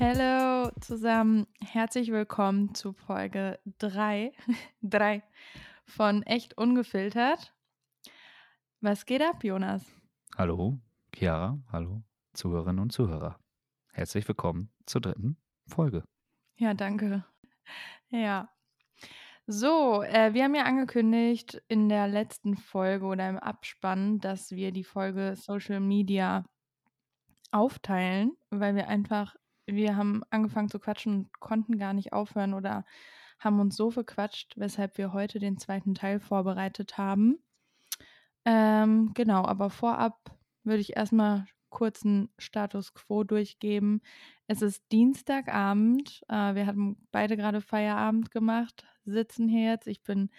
Hallo zusammen, herzlich willkommen zu Folge 3, 3 von Echt Ungefiltert. Was geht ab, Jonas? Hallo, Chiara, hallo, Zuhörerinnen und Zuhörer. Herzlich willkommen zur dritten Folge. Ja, danke. Ja. So, äh, wir haben ja angekündigt in der letzten Folge oder im Abspann, dass wir die Folge Social Media aufteilen, weil wir einfach, wir haben angefangen zu quatschen und konnten gar nicht aufhören oder haben uns so verquatscht, weshalb wir heute den zweiten Teil vorbereitet haben. Ähm, genau, aber vorab würde ich erstmal kurz einen Status quo durchgeben. Es ist Dienstagabend. Äh, wir hatten beide gerade Feierabend gemacht, sitzen hier jetzt. Ich bin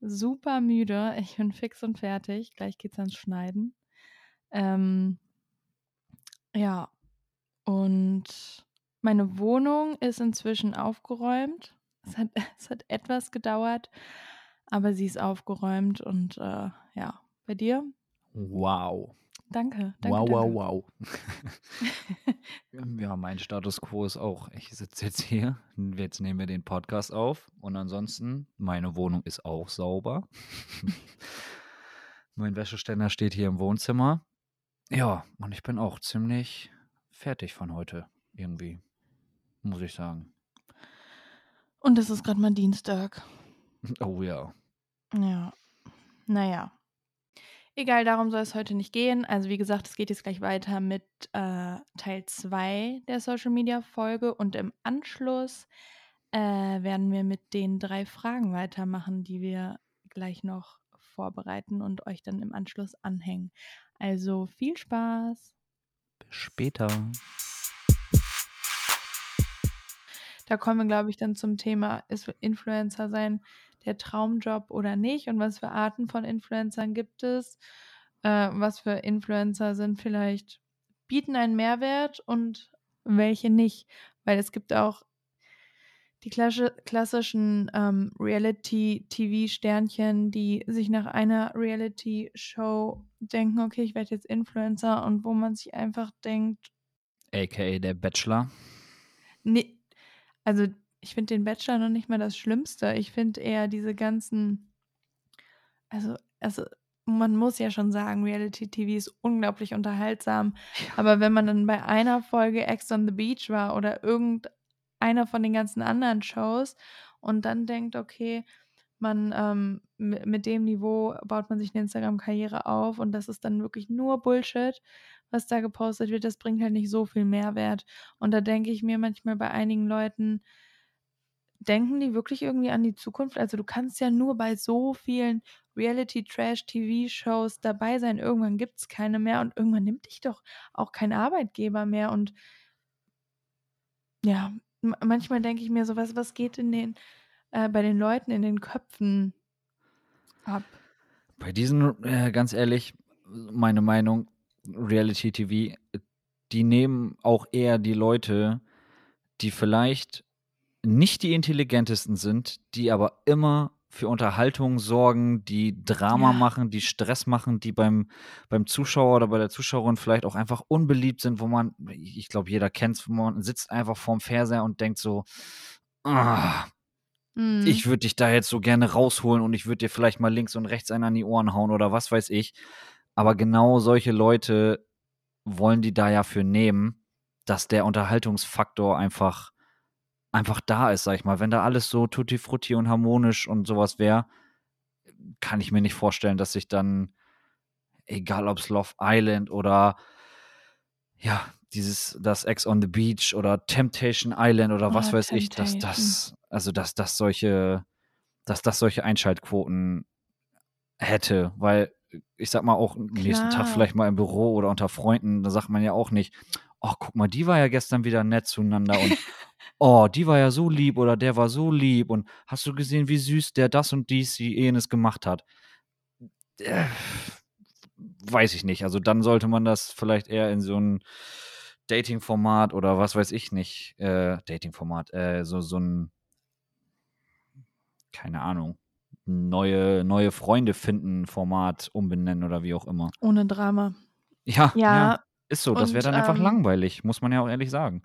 super müde. Ich bin fix und fertig. Gleich geht's ans Schneiden. Ähm, ja, und meine Wohnung ist inzwischen aufgeräumt. Es hat, es hat etwas gedauert, aber sie ist aufgeräumt und äh, ja, bei dir? Wow. Danke, danke. wow, danke. wow, wow. ja, mein Status quo ist auch, ich sitze jetzt hier, jetzt nehmen wir den Podcast auf und ansonsten, meine Wohnung ist auch sauber. mein Wäscheständer steht hier im Wohnzimmer. Ja, und ich bin auch ziemlich fertig von heute, irgendwie, muss ich sagen. Und es ist gerade mal Dienstag. Oh ja. Ja, naja. Egal, darum soll es heute nicht gehen. Also wie gesagt, es geht jetzt gleich weiter mit äh, Teil 2 der Social Media Folge und im Anschluss äh, werden wir mit den drei Fragen weitermachen, die wir gleich noch vorbereiten und euch dann im Anschluss anhängen. Also viel Spaß. Bis später. Da kommen wir, glaube ich, dann zum Thema, ist Influencer sein der Traumjob oder nicht und was für Arten von Influencern gibt es, äh, was für Influencer sind vielleicht, bieten einen Mehrwert und welche nicht. Weil es gibt auch die klassi- klassischen ähm, Reality-TV-Sternchen, die sich nach einer Reality-Show denken, okay, ich werde jetzt Influencer und wo man sich einfach denkt, AKA der Bachelor. Nee, also ich finde den Bachelor noch nicht mal das Schlimmste. Ich finde eher diese ganzen, also, also man muss ja schon sagen, Reality TV ist unglaublich unterhaltsam. Aber wenn man dann bei einer Folge Ex on the Beach war oder irgendeiner von den ganzen anderen Shows und dann denkt, okay, man ähm, mi- mit dem Niveau baut man sich eine Instagram-Karriere auf und das ist dann wirklich nur Bullshit, was da gepostet wird. Das bringt halt nicht so viel Mehrwert. Und da denke ich mir manchmal bei einigen Leuten, denken die wirklich irgendwie an die Zukunft? Also du kannst ja nur bei so vielen Reality-Trash-TV-Shows dabei sein. Irgendwann gibt es keine mehr und irgendwann nimmt dich doch auch kein Arbeitgeber mehr. Und ja, manchmal denke ich mir so, was, was geht in den, äh, bei den Leuten in den Köpfen ab? Bei diesen, äh, ganz ehrlich, meine Meinung, Reality TV, die nehmen auch eher die Leute, die vielleicht nicht die intelligentesten sind, die aber immer für Unterhaltung sorgen, die Drama Ja. machen, die Stress machen, die beim, beim Zuschauer oder bei der Zuschauerin vielleicht auch einfach unbeliebt sind, wo man, ich glaube, jeder kennt es, wo man sitzt einfach vorm Fernseher und denkt so, ah, Mhm. ich würde dich da jetzt so gerne rausholen und ich würde dir vielleicht mal links und rechts einen an die Ohren hauen oder was weiß ich. Aber genau solche Leute wollen die da ja für nehmen, dass der Unterhaltungsfaktor einfach, einfach da ist, sag ich mal. Wenn da alles so tutti frutti und harmonisch und sowas wäre, kann ich mir nicht vorstellen, dass sich dann, egal ob es Love Island oder ja, dieses, das Ex on the Beach oder Temptation Island oder was Oh, weiß ich, dass Temptation. das, also dass das solche, dass das solche Einschaltquoten hätte, weil ich sag mal auch nächsten Tag vielleicht mal im Büro oder unter Freunden, da sagt man ja auch nicht, oh, guck mal, die war ja gestern wieder nett zueinander und oh, die war ja so lieb oder der war so lieb und hast du gesehen, wie süß der das und dies, die jenes gemacht hat? Äh, weiß ich nicht. Also dann sollte man das vielleicht eher in so ein Dating-Format oder was weiß ich nicht, äh, Dating-Format, äh, so, so ein, keine Ahnung, neue, neue Freunde finden Format umbenennen oder wie auch immer. Ohne Drama. Ja, ja, Ja, ist so. Das wäre dann einfach ähm, langweilig, muss man ja auch ehrlich sagen.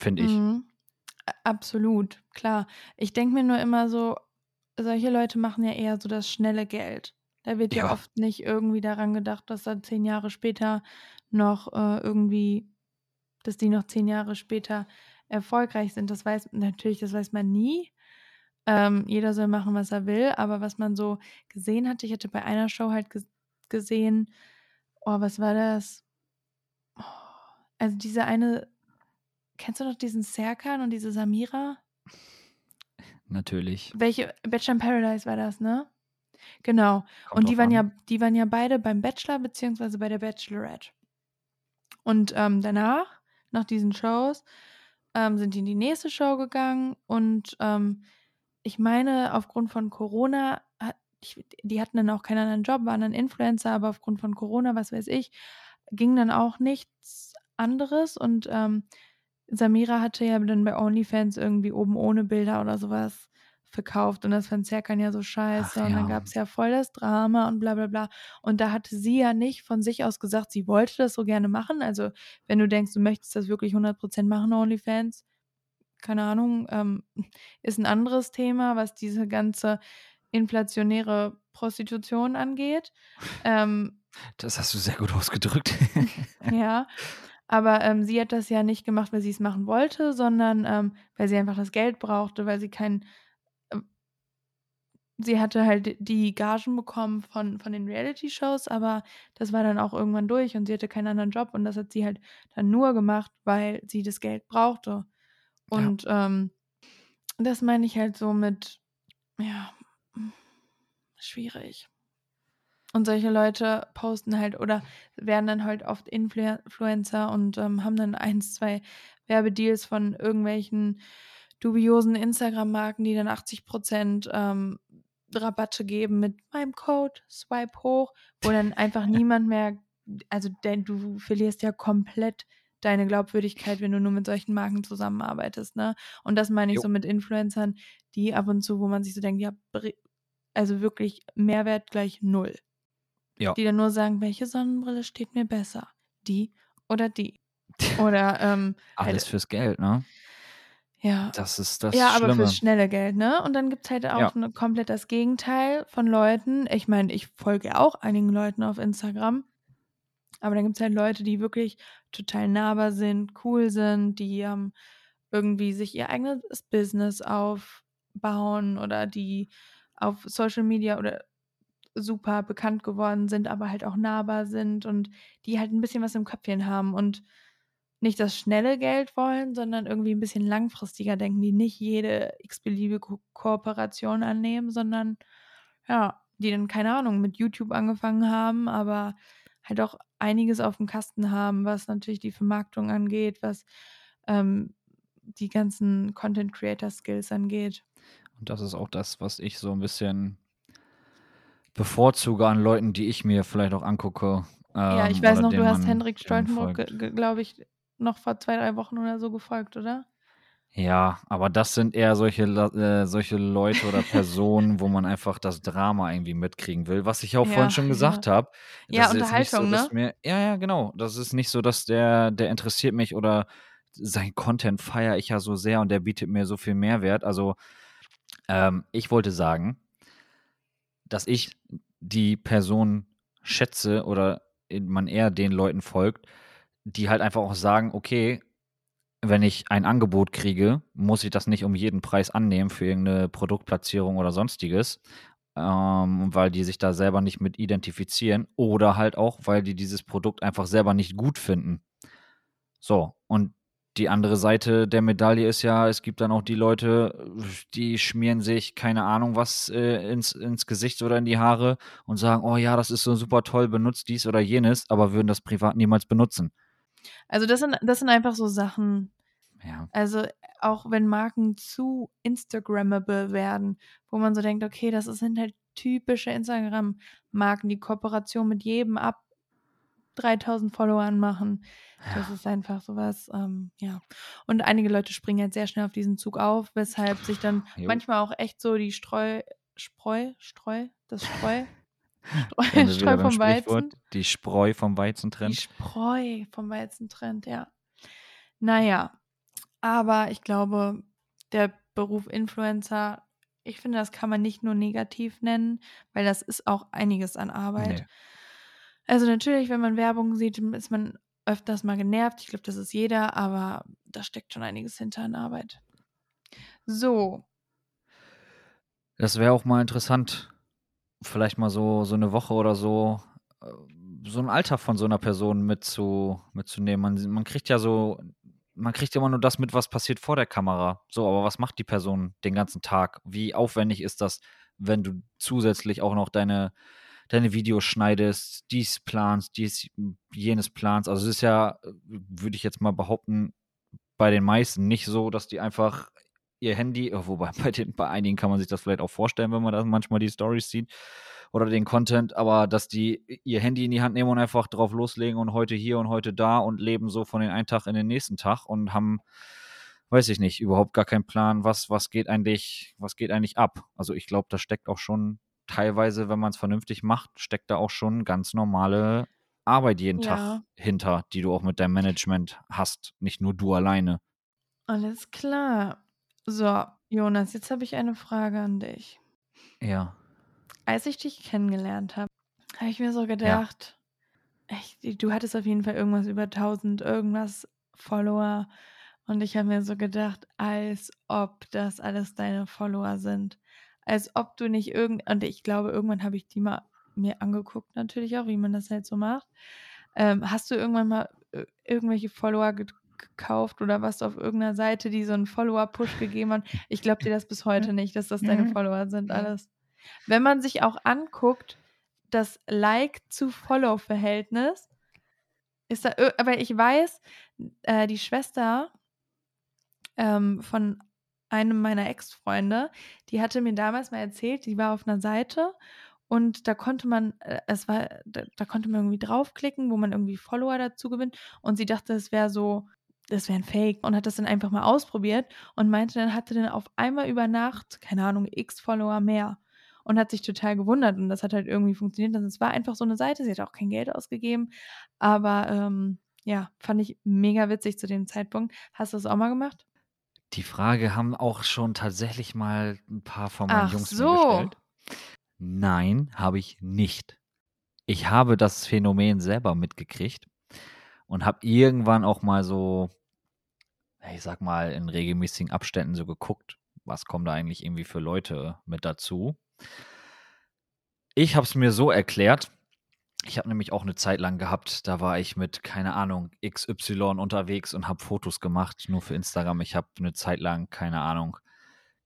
finde ich. Mhm. Absolut, klar. Ich denke mir nur immer so, solche Leute machen ja eher so das schnelle Geld. Da wird ja, Ja. oft nicht irgendwie daran gedacht, dass da zehn Jahre später noch äh, irgendwie, dass die noch zehn Jahre später erfolgreich sind. Das weiß natürlich, das weiß man nie. Ähm, jeder soll machen, was er will, aber was man so gesehen hatte, ich hatte bei einer Show halt ges gesehen, oh, was war das? Oh, also diese eine, kennst du noch diesen Serkan und diese Samira? Natürlich. Welche Bachelor in Paradise war das, ne? Genau. Kommt und die waren an. ja, die waren ja beide beim Bachelor beziehungsweise bei der Bachelorette. Und ähm, danach, nach diesen Shows, ähm, sind die in die nächste Show gegangen und ähm, ich meine, aufgrund von Corona, die hatten dann auch keinen anderen Job, waren dann Influencer, aber aufgrund von Corona, was weiß ich, ging dann auch nichts anderes. Und ähm, Samira hatte ja dann bei OnlyFans irgendwie oben ohne Bilder oder sowas verkauft und das fand Serkan ja so scheiße Ach und dann ja. gab es ja voll das Drama und bla bla bla. Und da hatte sie ja nicht von sich aus gesagt, sie wollte das so gerne machen, also wenn du denkst, du möchtest das wirklich 100% machen, OnlyFans, keine Ahnung, ähm, ist ein anderes Thema, was diese ganze inflationäre Prostitution angeht. Ähm, Das hast du sehr gut ausgedrückt. ja, aber ähm, sie hat das ja nicht gemacht, weil sie es machen wollte, sondern ähm, weil sie einfach das Geld brauchte, weil sie kein. ähm, sie hatte halt die Gagen bekommen von, von den Reality-Shows, aber das war dann auch irgendwann durch und sie hatte keinen anderen Job und das hat sie halt dann nur gemacht, weil sie das Geld brauchte. Und ähm, das meine ich halt so mit, ja, schwierig. Und solche Leute posten halt oder werden dann halt oft Influ Influencer und ähm, haben dann eins, zwei Werbedeals von irgendwelchen dubiosen Instagram-Marken, die dann 80% ähm, Rabatte geben mit meinem Code, swipe hoch, wo dann einfach niemand mehr, also denn du verlierst ja komplett deine Glaubwürdigkeit, wenn du nur mit solchen Marken zusammenarbeitest, ne? Und das meine ich Jo. so mit Influencern, die ab und zu, wo man sich so denkt, ja, also wirklich Mehrwert gleich null. Ja. Die dann nur sagen, welche Sonnenbrille steht mir besser? Die oder die? Oder, ähm, Alles halt, fürs Geld, ne? ja. Das ist das Ja, aber Schlimme. fürs schnelle Geld, ne? Und dann gibt's halt auch Ja. ne, komplett das Gegenteil von Leuten. Ich meine, ich folge auch einigen Leuten auf Instagram. Aber dann gibt's halt Leute, die wirklich total nahbar sind, cool sind, die ähm, irgendwie sich ihr eigenes Business aufbauen oder die auf Social Media oder super bekannt geworden sind, aber halt auch nahbar sind und die halt ein bisschen was im Köpfchen haben und nicht das schnelle Geld wollen, sondern irgendwie ein bisschen langfristiger denken, die nicht jede x-beliebige Ko Kooperation annehmen, sondern ja, die dann, keine Ahnung, mit YouTube angefangen haben, aber halt auch einiges auf dem Kasten haben, was natürlich die Vermarktung angeht, was ähm, die ganzen Content Creator Skills angeht. Und das ist auch das, was ich so ein bisschen bevorzuge an Leuten, die ich mir vielleicht auch angucke. Ja, ich ähm, weiß noch, du hast Hendrik Stoltenburg, folgt. glaube ich, noch vor zwei, drei Wochen oder so gefolgt, oder? Ja, aber das sind eher solche, La- äh, solche Leute oder Personen, wo man einfach das Drama irgendwie mitkriegen will. Was ich auch Ja, vorhin schon gesagt habe. Ja, das ist jetzt nicht so, Unterhaltung, dass ne? Mir, ja, ja, genau. Das ist nicht so, dass der, der interessiert mich oder sein Content feiere ich ja so sehr und der bietet mir so viel Mehrwert. Also, ähm, ich wollte sagen, dass ich die Person schätze oder man eher den Leuten folgt, die halt einfach auch sagen, okay, wenn ich ein Angebot kriege, muss ich das nicht um jeden Preis annehmen für irgendeine Produktplatzierung oder sonstiges, ähm, weil die sich da selber nicht mit identifizieren oder halt auch, weil die dieses Produkt einfach selber nicht gut finden. So, und die andere Seite der Medaille ist ja, es gibt dann auch die Leute, die schmieren sich, keine Ahnung was, äh, ins, ins Gesicht oder in die Haare und sagen, oh ja, das ist so super toll, benutzt dies oder jenes, aber würden das privat niemals benutzen. Also das sind, das sind einfach so Sachen, Ja. also auch wenn Marken zu Instagrammable werden, wo man so denkt, okay, das sind halt typische Instagram-Marken, die Kooperation mit jedem ab 3000 Followern machen. Das ist einfach sowas, ähm, ja. Und einige Leute springen halt sehr schnell auf diesen Zug auf, weshalb sich dann Jo. manchmal auch echt so die Streu, Spreu, Streu, das Streu, Streu, vom Weizen. Die Spreu vom Weizen Die trennt. Spreu vom Weizen trennt, ja. Naja, Aber ich glaube, der Beruf Influencer, ich finde, das kann man nicht nur negativ nennen, weil das ist auch einiges an Arbeit. Nee. Also natürlich, wenn man Werbung sieht, ist man öfters mal genervt. Ich glaube, das ist jeder, aber da steckt schon einiges hinter an Arbeit. So, Das wäre auch mal interessant, vielleicht mal so, so eine Woche oder so, äh, so ein Alter von so einer Person mitzu, mitzunehmen. Man, man kriegt ja so, man kriegt immer nur das mit, was passiert vor der Kamera. So, aber was macht die Person den ganzen Tag? Wie aufwendig ist das, wenn du zusätzlich auch noch deine, deine Videos schneidest, dies planst, dies, jenes planst? Also es ist ja, würde ich jetzt mal behaupten, bei den meisten nicht so, dass die einfach ihr Handy, äh, wobei bei, den, bei einigen kann man sich das vielleicht auch vorstellen, wenn man da manchmal die Stories sieht oder den Content, aber dass die ihr Handy in die Hand nehmen und einfach drauf loslegen und heute hier und heute da und leben so von den einen Tag in den nächsten Tag und haben, weiß ich nicht, überhaupt gar keinen Plan, was, was geht eigentlich, was geht eigentlich ab. Also ich glaube, da steckt auch schon teilweise, wenn man es vernünftig macht, steckt da auch schon ganz normale Arbeit jeden Ja. Tag hinter, die du auch mit deinem Management hast, nicht nur du alleine. alles klar. So, Jonas, jetzt habe ich eine Frage an dich. Ja. Als ich dich kennengelernt habe, habe ich mir so gedacht, echt, du hattest auf jeden Fall irgendwas über 1000 irgendwas Follower. Und ich habe mir so gedacht, als ob das alles deine Follower sind. Als ob du nicht irgend. Und ich glaube, irgendwann habe ich die mal mir angeguckt, natürlich auch, wie man das halt so macht. Ähm, hast du irgendwann mal äh, irgendwelche Follower gekauft oder was auf irgendeiner Seite, die so einen Follower-Push gegeben hat? Ich glaube dir das bis heute nicht, dass das deine. Follower sind, alles. Wenn man sich auch anguckt, das Like-zu-Follow-Verhältnis, ist da, aber ich weiß, äh, die Schwester ähm, von einem meiner Ex-Freunde, die hatte mir damals mal erzählt, die war auf einer Seite und da konnte man, äh, es war, da, da konnte man irgendwie draufklicken, wo man irgendwie Follower dazu gewinnt und sie dachte, es wäre so, das wäre ein Fake und hat das dann einfach mal ausprobiert und meinte, dann hatte dann auf einmal über Nacht, keine Ahnung, x Follower mehr und hat sich total gewundert und das hat halt irgendwie funktioniert. Und es war einfach so eine Seite, sie hat auch kein Geld ausgegeben, aber ähm, ja, fand ich mega witzig zu dem Zeitpunkt. Hast du das auch mal gemacht? Die Frage haben auch schon tatsächlich mal ein paar von meinen Ach Jungs so. gestellt. Nein, habe ich nicht. Ich habe das Phänomen selber mitgekriegt und habe irgendwann auch mal so, ich sag mal, in regelmäßigen Abständen so geguckt, was kommen da eigentlich irgendwie für Leute mit dazu. Ich habe es mir so erklärt, ich habe nämlich auch eine Zeit lang gehabt, da war ich mit, keine Ahnung, XY unterwegs und habe Fotos gemacht, nur für Instagram. Ich habe eine Zeit lang, keine Ahnung,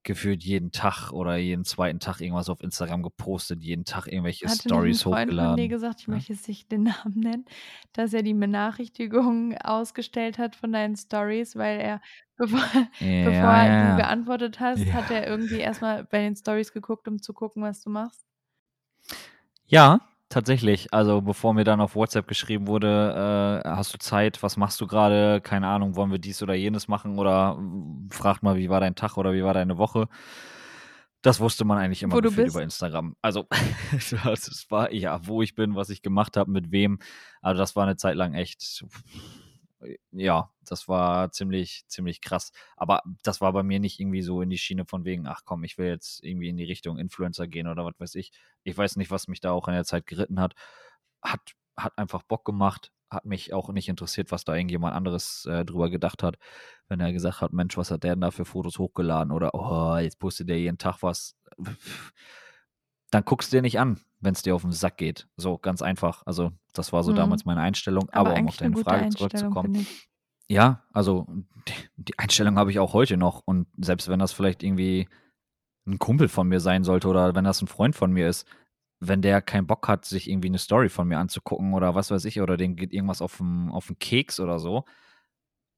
gefühlt jeden Tag oder jeden zweiten Tag irgendwas auf Instagram gepostet, jeden Tag irgendwelche Hatte Stories Freund von dir hochgeladen. gesagt, ich Ja. möchte jetzt nicht den Namen nennen, dass er die Benachrichtigungen ausgestellt hat von deinen Stories, weil er, bevor, bevor Ja, du ja. geantwortet hast, Ja. hat er irgendwie erstmal bei den Stories geguckt, um zu gucken, was du machst. Ja, tatsächlich. Also bevor mir dann auf WhatsApp geschrieben wurde, äh, hast du Zeit, was machst du gerade? Keine Ahnung, wollen wir dies oder jenes machen? Oder fragt mal, wie war dein Tag oder wie war deine Woche? Das wusste man eigentlich immer über Instagram. Also das war ja, wo ich bin, was ich gemacht habe, mit wem. Also das war eine Zeit lang echt, ja, das war ziemlich, ziemlich krass. Aber das war bei mir nicht irgendwie so in die Schiene von wegen, ach komm, ich will jetzt irgendwie in die Richtung Influencer gehen oder was weiß ich. Ich weiß nicht, was mich da auch in der Zeit geritten hat. Hat, hat einfach Bock gemacht, hat mich auch nicht interessiert, was da irgendjemand anderes äh, drüber gedacht hat. Wenn er gesagt hat, Mensch, was hat der denn da für Fotos hochgeladen oder oh, jetzt postet der jeden Tag was. Dann guckst du dir nicht an, wenn es dir auf den Sack geht. So, ganz einfach. Also, das war so Mhm. damals meine Einstellung. Aber, Aber um auf deine Frage zurückzukommen. Ja, also die, die Einstellung habe ich auch heute noch. Und selbst wenn das vielleicht irgendwie ein Kumpel von mir sein sollte oder wenn das ein Freund von mir ist, wenn der keinen Bock hat, sich irgendwie eine Story von mir anzugucken oder was weiß ich, oder dem geht irgendwas auf den, auf den Keks oder so,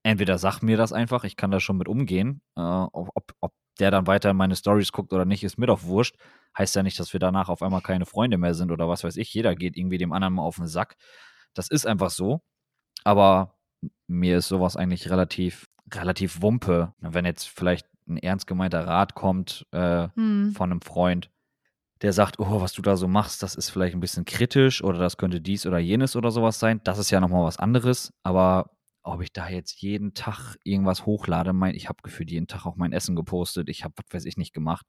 entweder sagt mir das einfach, ich kann da schon mit umgehen. Äh, ob, ob der dann weiter meine Stories guckt oder nicht, ist mir doch wurscht. Heißt ja nicht, dass wir danach auf einmal keine Freunde mehr sind oder was weiß ich. Jeder geht irgendwie dem anderen mal auf den Sack. Das ist einfach so. Aber mir ist sowas eigentlich relativ, relativ Wumpe. Wenn jetzt vielleicht ein ernst gemeinter Rat kommt äh, Hm. von einem Freund, der sagt, oh, was du da so machst, das ist vielleicht ein bisschen kritisch oder das könnte dies oder jenes oder sowas sein. Das ist ja nochmal was anderes. Aber ob ich da jetzt jeden Tag irgendwas hochlade. Mein, ich habe gefühlt jeden Tag auch mein Essen gepostet. Ich habe, was weiß ich, nicht gemacht.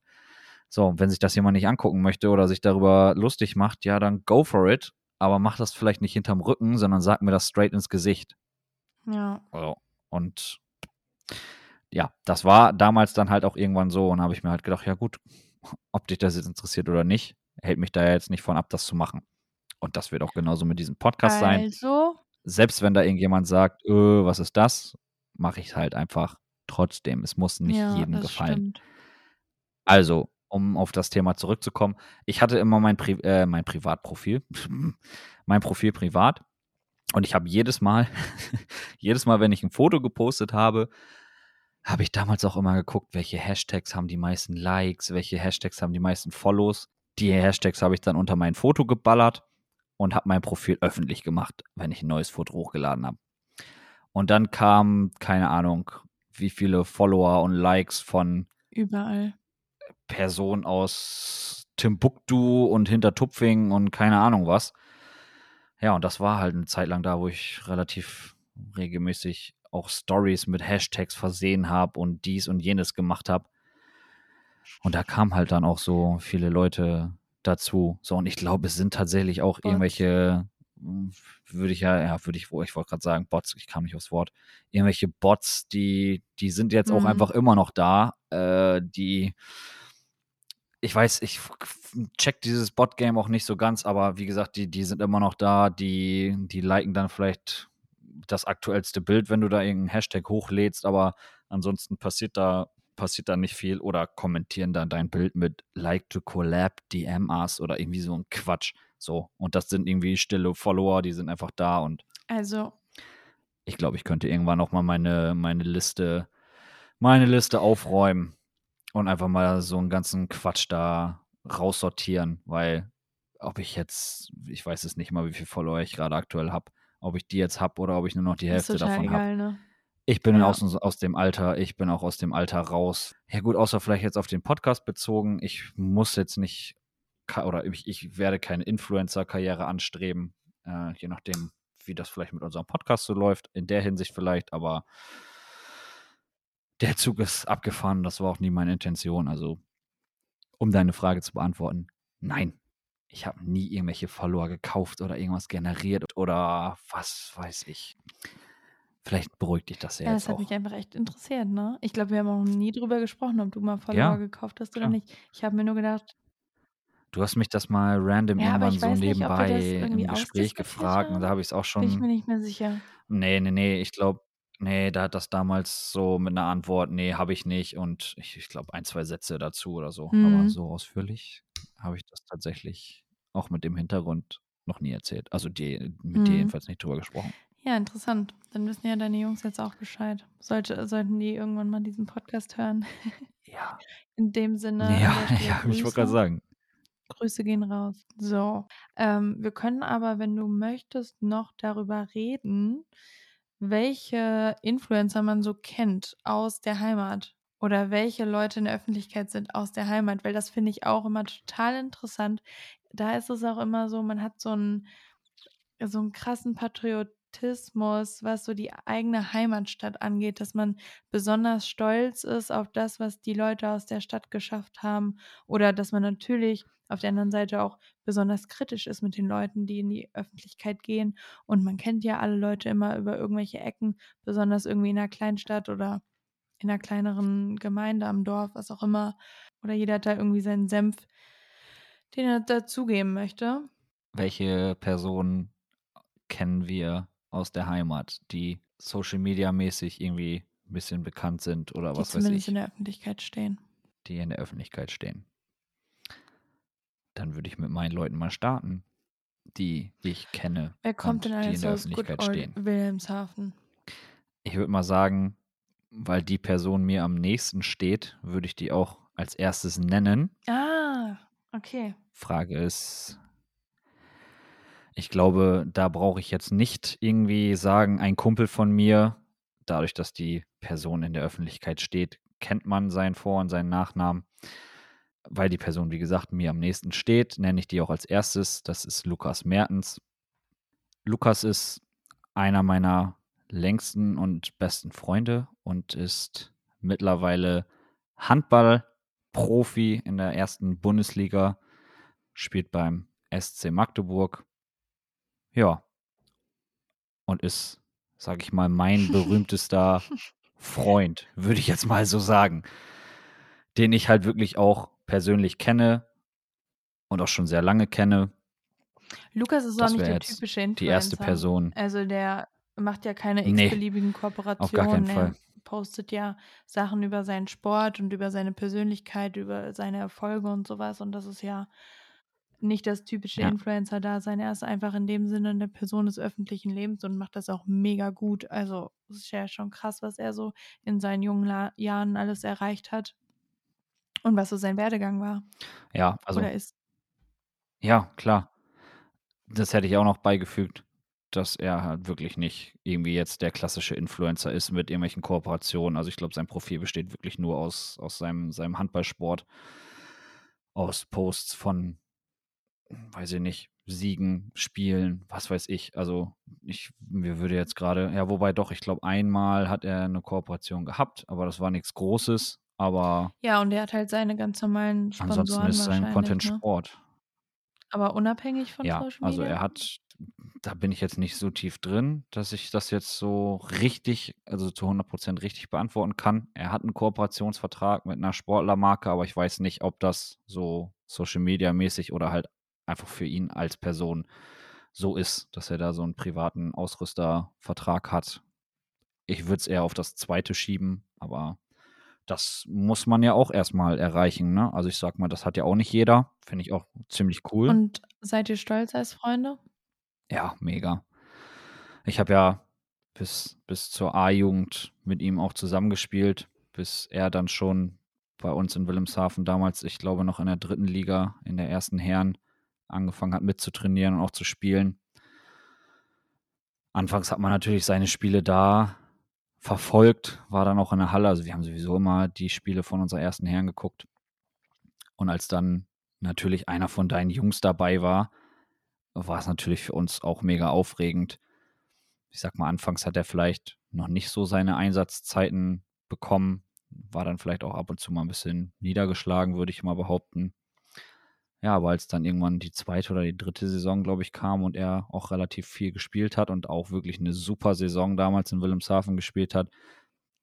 So, wenn sich das jemand nicht angucken möchte oder sich darüber lustig macht, ja, dann go for it. Aber mach das vielleicht nicht hinterm Rücken, sondern sag mir das straight ins Gesicht. Ja. So. Und ja, das war damals dann halt auch irgendwann so und habe ich mir halt gedacht, ja gut, ob dich das jetzt interessiert oder nicht, hält mich da jetzt nicht von ab, das zu machen. Und das wird auch genauso mit diesem Podcast sein. Also, Selbst wenn da irgendjemand sagt, äh, was ist das, mache ich es halt einfach trotzdem. Es muss nicht ja, jedem gefallen. stimmt. Also, um auf das Thema zurückzukommen, ich hatte immer mein, Pri äh, mein Privatprofil, mein Profil privat. Und ich habe jedes Mal, jedes Mal, wenn ich ein Foto gepostet habe, habe ich damals auch immer geguckt, welche Hashtags haben die meisten Likes, welche Hashtags haben die meisten Follows. Die Hashtags habe ich dann unter mein Foto geballert und habe mein Profil öffentlich gemacht, wenn ich ein neues Foto hochgeladen habe. Und dann kam, keine Ahnung, wie viele Follower und Likes von Überall. Personen aus Timbuktu und Hintertupfing und keine Ahnung was. Ja, und das war halt eine Zeit lang da, wo ich relativ regelmäßig auch Stories mit Hashtags versehen habe und dies und jenes gemacht habe. Und da kamen halt dann auch so viele Leute dazu. So, und ich glaube, es sind tatsächlich auch Bots. irgendwelche, hm, würde ich ja, ja, würde ich, ich wollte gerade sagen, Bots, ich kam nicht aufs Wort. Irgendwelche Bots, die, die sind jetzt auch Mhm. einfach immer noch da, äh, die, ich weiß, ich check dieses Bot-Game auch nicht so ganz, aber wie gesagt, die, die sind immer noch da, die, die liken dann vielleicht das aktuellste Bild, wenn du da irgendeinen Hashtag hochlädst, aber ansonsten passiert da, passiert da nicht viel oder kommentieren dann dein Bild mit Like to Collab, DM us oder irgendwie so ein Quatsch. So. Und das sind irgendwie stille Follower, die sind einfach da und Also, ich glaube, ich könnte irgendwann noch mal meine, meine Liste, meine Liste aufräumen und einfach mal so einen ganzen Quatsch da raussortieren, weil ob ich jetzt, ich weiß es nicht mal, wie viele Follower ich gerade aktuell habe, ob ich die jetzt habe oder ob ich nur noch die Hälfte davon habe. ne? Ich bin Ja. aus, aus dem Alter, ich bin auch aus dem Alter raus. Ja gut, außer vielleicht jetzt auf den Podcast bezogen. Ich muss jetzt nicht, oder ich, ich werde keine Influencer-Karriere anstreben, äh, je nachdem, wie das vielleicht mit unserem Podcast so läuft. In der Hinsicht vielleicht, aber der Zug ist abgefahren. Das war auch nie meine Intention. Also, um deine Frage zu beantworten, nein. Ich habe nie irgendwelche Follower gekauft oder irgendwas generiert oder was weiß ich. Vielleicht beruhigt dich das ja, Ja, jetzt das hat auch. mich einfach echt interessiert, ne? Ich glaube, wir haben auch nie drüber gesprochen, ob du mal Follower Ja, gekauft hast oder klar. nicht. Ich habe mir nur gedacht, Du hast mich das mal random Ja, aber irgendwann so nicht, nebenbei irgendwie im Gespräch gefragt und da habe ich es auch bin ich mir schon. nicht mehr sicher. Nee, nee, nee, ich glaube, nee, da hat das damals so mit einer Antwort, nee, habe ich nicht und ich, ich glaube ein, zwei Sätze dazu oder so. Aber Mhm. so ausführlich habe ich das tatsächlich auch mit dem Hintergrund noch nie erzählt. Also die, mit dir Mhm. jedenfalls nicht drüber gesprochen. Ja, interessant. Dann wissen ja deine Jungs jetzt auch Bescheid. Sollte, sollten die irgendwann mal diesen Podcast hören. Ja. In dem Sinne, Ja, ja, ich wollte gerade sagen. Grüße gehen raus. So, ähm, wir können aber, wenn du möchtest, noch darüber reden, welche Influencer man so kennt aus der Heimat oder welche Leute in der Öffentlichkeit sind aus der Heimat, weil das finde ich auch immer total interessant. Da ist es auch immer so, man hat so einen, so einen krassen Patriotismus, was so die eigene Heimatstadt angeht, dass man besonders stolz ist auf das, was die Leute aus der Stadt geschafft haben oder dass man natürlich auf der anderen Seite auch besonders kritisch ist mit den Leuten, die in die Öffentlichkeit gehen. Und man kennt ja alle Leute immer über irgendwelche Ecken, besonders irgendwie in einer Kleinstadt oder in einer kleineren Gemeinde am Dorf, was auch immer. Oder jeder hat da irgendwie seinen Senf, den er dazugeben möchte. Welche Personen kennen wir aus der Heimat, die Social Media mäßig irgendwie ein bisschen bekannt sind oder Die was weiß ich, in der Öffentlichkeit stehen. die in der Öffentlichkeit stehen? Dann würde ich mit meinen Leuten mal starten, die ich kenne Wer kommt denn die alles in der aus Good Öffentlichkeit Old stehen. Wilhelmshaven? Ich würde mal sagen, weil die Person mir am nächsten steht, würde ich die auch als erstes nennen. Ah, okay. Frage ist, ich glaube, da brauche ich jetzt nicht irgendwie sagen, ein Kumpel von mir, dadurch, dass die Person in der Öffentlichkeit steht, kennt man seinen Vor- und seinen Nachnamen. Weil die Person, wie gesagt, mir am nächsten steht, nenne ich die auch als erstes. Das ist Lukas Mertens. Lukas ist einer meiner längsten und besten Freunde und ist mittlerweile Handballprofi in der ersten Bundesliga, spielt beim SC Magdeburg. Ja. Und ist, sag ich mal, mein berühmtester Freund, würde ich jetzt mal so sagen. Den ich halt wirklich auch persönlich kenne und auch schon sehr lange kenne. Lukas ist auch Das nicht wäre der typische Influencer. Die erste Person. Also der macht ja keine Nee, x-beliebigen Auf gar keinen Kooperationen. Er Fall. postet ja Sachen über seinen Sport und über seine Persönlichkeit, über seine Erfolge und sowas. Und das ist ja nicht das typische Ja. Influencer-Dasein. Er ist einfach in dem Sinne eine Person des öffentlichen Lebens und macht das auch mega gut. Also es ist ja schon krass, was er so in seinen jungen La Jahren alles erreicht hat. Und was so sein Werdegang war Ja, also, oder ist. ja, klar. Das hätte ich auch noch beigefügt, dass er halt wirklich nicht irgendwie jetzt der klassische Influencer ist mit irgendwelchen Kooperationen. Also ich glaube, sein Profil besteht wirklich nur aus, aus seinem, seinem Handballsport, aus Posts von, weiß ich nicht, Siegen, Spielen, was weiß ich. Also ich, mir würde jetzt gerade, ja, wobei doch, ich glaube, einmal hat er eine Kooperation gehabt, aber das war nichts Großes. Aber Ja, und er hat halt seine ganz normalen ansonsten Sponsoren ist sein Content ne? Sport. Aber unabhängig von Ja, Social also Media? er hat, da bin ich jetzt nicht so tief drin, dass ich das jetzt so richtig, also zu 100% richtig beantworten kann. Er hat einen Kooperationsvertrag mit einer Sportlermarke, aber ich weiß nicht, ob das so Social Media mäßig oder halt einfach für ihn als Person so ist, dass er da so einen privaten Ausrüstervertrag hat. Ich würde es eher auf das zweite schieben, aber das muss man ja auch erstmal erreichen. Ne? Also ich sag mal, das hat ja auch nicht jeder. Finde ich auch ziemlich cool. Und seid ihr stolz als Freunde? Ja, mega. Ich habe ja bis, bis zur A-Jugend mit ihm auch zusammengespielt, bis er dann schon bei uns in Wilhelmshaven damals, ich glaube noch in der dritten Liga, in der ersten Herren, angefangen hat mitzutrainieren und auch zu spielen. Anfangs hat man natürlich seine Spiele da verfolgt, war dann auch in der Halle. Also wir haben sowieso immer die Spiele von unserer ersten Herren geguckt. Und als dann natürlich einer von deinen Jungs dabei war, war es natürlich für uns auch mega aufregend. Ich sag mal, anfangs hat er vielleicht noch nicht so seine Einsatzzeiten bekommen, war dann vielleicht auch ab und zu mal ein bisschen niedergeschlagen, würde ich mal behaupten. Ja, aber als dann irgendwann die zweite oder die dritte Saison, glaube ich, kam und er auch relativ viel gespielt hat und auch wirklich eine super Saison damals in Wilhelmshaven gespielt hat,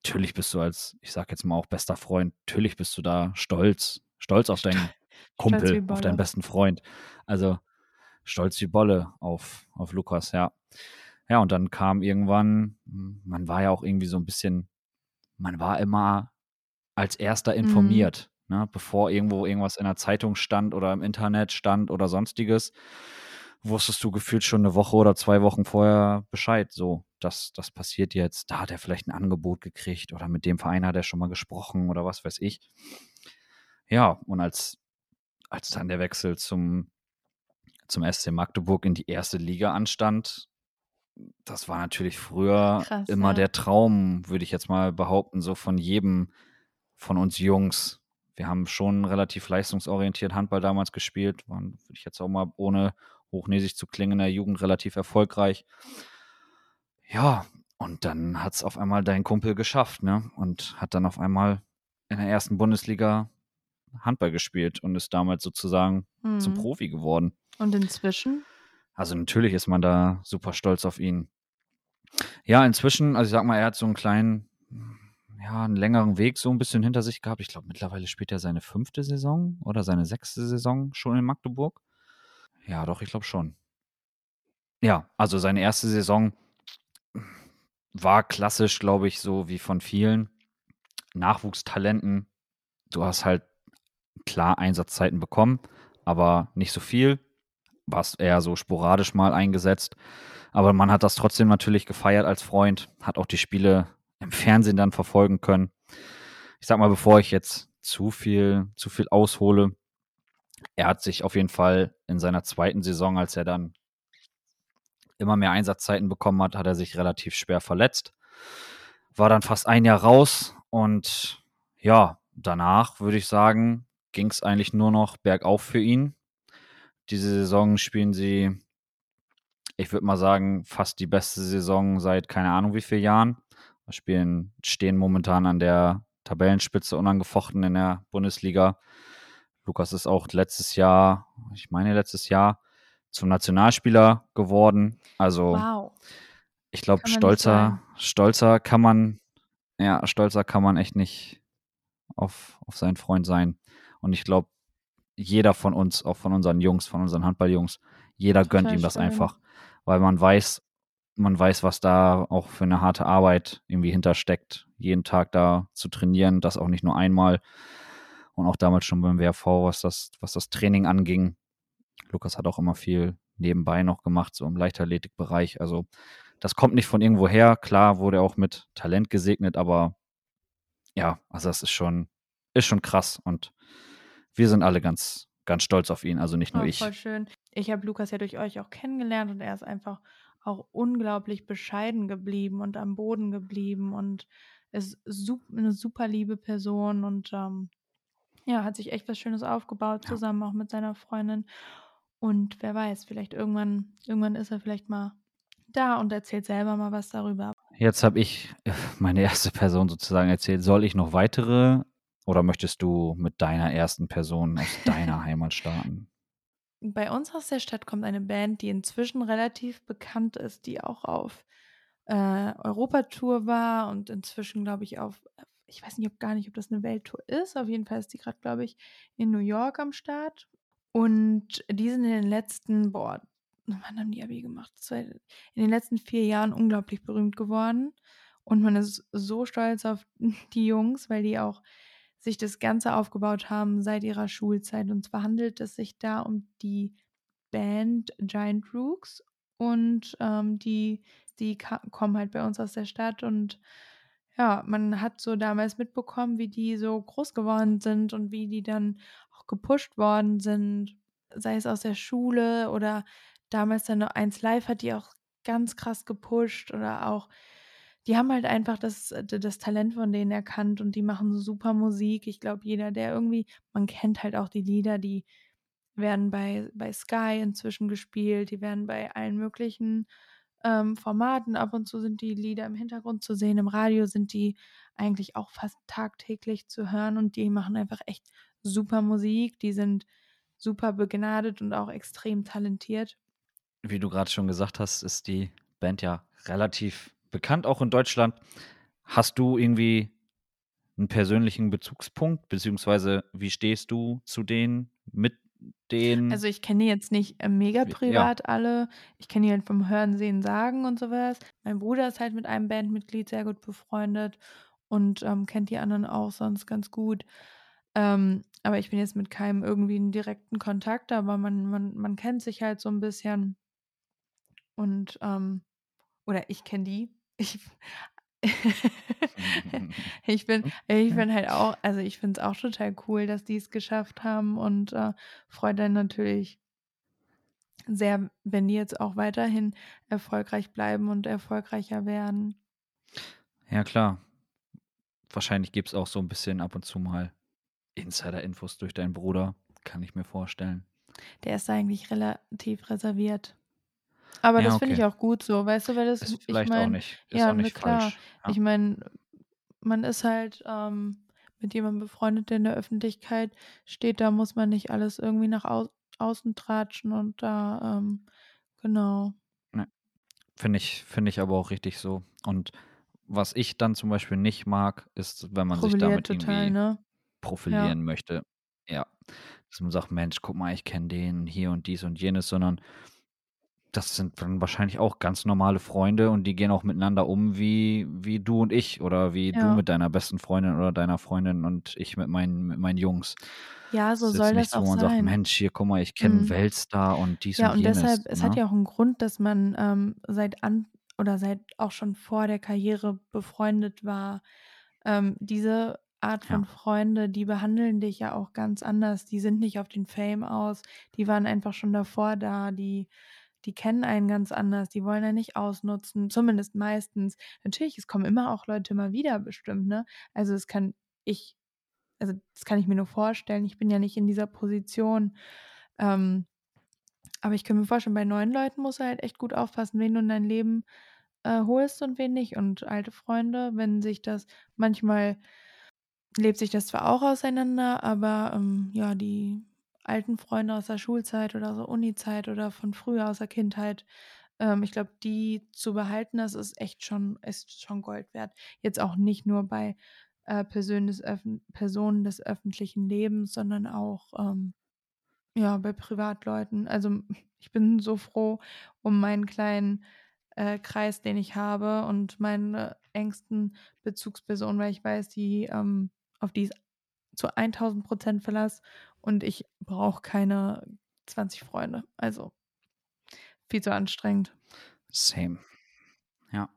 natürlich bist du als, ich sag jetzt mal auch bester Freund, natürlich bist du da stolz, stolz auf deinen Kumpel, auf deinen besten Freund. Also stolz wie Bolle auf, auf Lukas, ja. Ja, und dann kam irgendwann, man war ja auch irgendwie so ein bisschen, man war immer als erster informiert, ne? bevor irgendwo irgendwas in der Zeitung stand oder im Internet stand oder sonstiges, wusstest du gefühlt schon eine Woche oder zwei Wochen vorher Bescheid. So, das, das passiert jetzt, da hat er vielleicht ein Angebot gekriegt oder mit dem Verein hat er schon mal gesprochen oder was weiß ich. Ja, und als, als dann der Wechsel zum, zum SC Magdeburg in die erste Liga anstand, das war natürlich früher Krass, immer ja. der Traum, würde ich jetzt mal behaupten, so von jedem von uns Jungs. Wir haben schon relativ leistungsorientiert Handball damals gespielt, waren, würde ich jetzt auch mal ohne hochnäsig zu klingen, in der Jugend relativ erfolgreich. Ja, und dann hat es auf einmal dein Kumpel geschafft, ne? Und hat dann auf einmal in der ersten Bundesliga Handball gespielt und ist damals sozusagen zum Mhm. Profi geworden. Und inzwischen? Also natürlich ist man da super stolz auf ihn. Ja, inzwischen, also ich sag mal, er hat so einen kleinen, ja, einen längeren Weg so ein bisschen hinter sich gehabt. Ich glaube, mittlerweile spielt er seine fünfte Saison oder seine sechste Saison schon in Magdeburg. Ja, doch, ich glaube schon. Ja, also seine erste Saison war klassisch, glaube ich, so wie von vielen Nachwuchstalenten. Du hast halt klar Einsatzzeiten bekommen, aber nicht so viel. Warst eher so sporadisch mal eingesetzt. Aber man hat das trotzdem natürlich gefeiert als Freund, hat auch die Spiele im Fernsehen dann verfolgen können. Ich sag mal, bevor ich jetzt zu viel, zu viel aushole, er hat sich auf jeden Fall in seiner zweiten Saison, als er dann immer mehr Einsatzzeiten bekommen hat, hat er sich relativ schwer verletzt. War dann fast ein Jahr raus und ja, danach würde ich sagen, ging es eigentlich nur noch bergauf für ihn. Diese Saison spielen sie ich würde mal sagen, fast die beste Saison seit keine Ahnung wie vielen Jahren. Spielen, stehen momentan an der Tabellenspitze unangefochten in der Bundesliga. Lukas ist auch letztes Jahr, ich meine letztes Jahr, zum Nationalspieler geworden. Also Wow. ich glaube, stolzer, stolzer kann man, ja, stolzer kann man echt nicht auf, auf seinen Freund sein. Und ich glaube, jeder von uns, auch von unseren Jungs, von unseren Handballjungs, jeder gönnt Total ihm das schön. einfach. Weil man weiß, man weiß, was da auch für eine harte Arbeit irgendwie hintersteckt, jeden Tag da zu trainieren, das auch nicht nur einmal. Und auch damals schon beim WRV, was das, was das Training anging. Lukas hat auch immer viel nebenbei noch gemacht, so im Leichtathletikbereich. Also das kommt nicht von irgendwo her. Klar wurde er auch mit Talent gesegnet, aber ja, also das ist schon, ist schon krass. Und wir sind alle ganz, ganz stolz auf ihn. Also nicht nur Oh, ich. voll schön. Ich habe Lukas ja durch euch auch kennengelernt und er ist einfach auch unglaublich bescheiden geblieben und am Boden geblieben und ist sup eine super liebe Person und ähm, ja, hat sich echt was Schönes aufgebaut, Ja. zusammen auch mit seiner Freundin. Und wer weiß, vielleicht irgendwann, irgendwann ist er vielleicht mal da und erzählt selber mal was darüber. Jetzt habe ich meine erste Person sozusagen erzählt. Soll ich noch weitere oder möchtest du mit deiner ersten Person aus deiner Heimat starten? Bei uns aus der Stadt kommt eine Band, die inzwischen relativ bekannt ist, die auch auf äh, Europatour war und inzwischen, glaube ich, auf, ich weiß nicht, ob gar nicht, ob das eine Welttour ist. Auf jeden Fall ist die gerade, glaube ich, in New York am Start. Und die sind in den letzten, boah, wann haben die Abi gemacht? In den letzten vier Jahren unglaublich berühmt geworden. Und man ist so stolz auf die Jungs, weil die auch sich das Ganze aufgebaut haben seit ihrer Schulzeit. Und zwar handelt es sich da um die Band Giant Rooks und ähm, die, die kommen halt bei uns aus der Stadt und ja, man hat so damals mitbekommen, wie die so groß geworden sind und wie die dann auch gepusht worden sind, sei es aus der Schule oder damals dann noch 1 Live hat die auch ganz krass gepusht oder auch die haben halt einfach das, äh, das Talent von denen erkannt und die machen so super Musik. Ich glaube, jeder, der irgendwie, man kennt halt auch die Lieder, die werden bei, bei Sky inzwischen gespielt, die werden bei allen möglichen ähm, Formaten. Ab und zu sind die Lieder im Hintergrund zu sehen, im Radio sind die eigentlich auch fast tagtäglich zu hören und die machen einfach echt super Musik. Die sind super begnadet und auch extrem talentiert. Wie du gerade schon gesagt hast, ist die Band ja relativ bekannt, auch in Deutschland. Hast du irgendwie einen persönlichen Bezugspunkt, beziehungsweise wie stehst du zu denen, mit denen? Also ich kenne die jetzt nicht äh, mega Wie- ja. privat alle. Ich kenne die halt vom Hören, Sehen, Sagen und sowas. Mein Bruder ist halt mit einem Bandmitglied sehr gut befreundet und ähm, kennt die anderen auch sonst ganz gut. Ähm, aber ich bin jetzt mit keinem irgendwie in direkten Kontakt, aber man, man, man kennt sich halt so ein bisschen. Und, ähm, oder ich kenne die. Ich, ich bin, ich bin halt auch, also ich finde es auch total cool, dass die es geschafft haben und äh, freue dann natürlich sehr, wenn die jetzt auch weiterhin erfolgreich bleiben und erfolgreicher werden. Ja, klar. Wahrscheinlich gibt es auch so ein bisschen ab und zu mal Insider-Infos durch deinen Bruder, kann ich mir vorstellen. Der ist eigentlich relativ reserviert. Aber Ja, das finde ich okay. auch gut so, weißt du, weil das, Ist ich vielleicht auch nicht, ist ja, auch ne, nicht klar. falsch. Ja. Ich meine, man ist halt ähm, mit jemandem befreundet, der in der Öffentlichkeit steht, da muss man nicht alles irgendwie nach au außen tratschen und da, ähm, genau. Finde ich, finde ich aber auch richtig so. Und was ich dann zum Beispiel nicht mag, ist, wenn man sich Profiliert damit total, irgendwie ne? profilieren möchte. Ja. Dass man sagt, Mensch, guck mal, ich kenne den hier und dies und jenes, sondern das sind dann wahrscheinlich auch ganz normale Freunde und die gehen auch miteinander um wie, wie du und ich oder wie du Ja. mit deiner besten Freundin oder deiner Freundin und ich mit meinen, mit meinen Jungs. Ja, so Das soll das so, auch wo man sagt, sein. Mensch, hier, guck mal, ich kenne Mhm. Weltstar und dies Ja, und und jenes. deshalb, es hat ne? ja auch einen Grund, dass man ähm, seit an oder seit auch schon vor der Karriere befreundet war. Ähm, diese Art Ja. von Freunde, die behandeln dich ja auch ganz anders. Die sind nicht auf den Fame aus, die waren einfach schon davor da, die, die kennen einen ganz anders, die wollen einen nicht ausnutzen, zumindest meistens. Natürlich, es kommen immer auch Leute mal wieder bestimmt, ne? Also es kann ich, also das kann ich mir nur vorstellen, ich bin ja nicht in dieser Position. Ähm, aber ich kann mir vorstellen, bei neuen Leuten musst du halt echt gut aufpassen, wen du in dein Leben, äh, holst und wen nicht. Und alte Freunde, wenn sich das manchmal lebt sich das zwar auch auseinander, aber, ähm, ja, die alten Freunde aus der Schulzeit oder so Unizeit oder von früher aus der Kindheit, ähm, ich glaube, die zu behalten, das ist echt schon ist schon Gold wert. Jetzt auch nicht nur bei, äh, Personen des Personen des öffentlichen Lebens, sondern auch, ähm, ja, bei Privatleuten. Also, ich bin so froh um meinen kleinen, äh, Kreis, den ich habe und meine engsten Bezugspersonen, weil ich weiß, die, ähm auf die ich zu 1000% Verlass und ich brauche keine 20 Freunde. Also viel zu anstrengend. Same. Ja.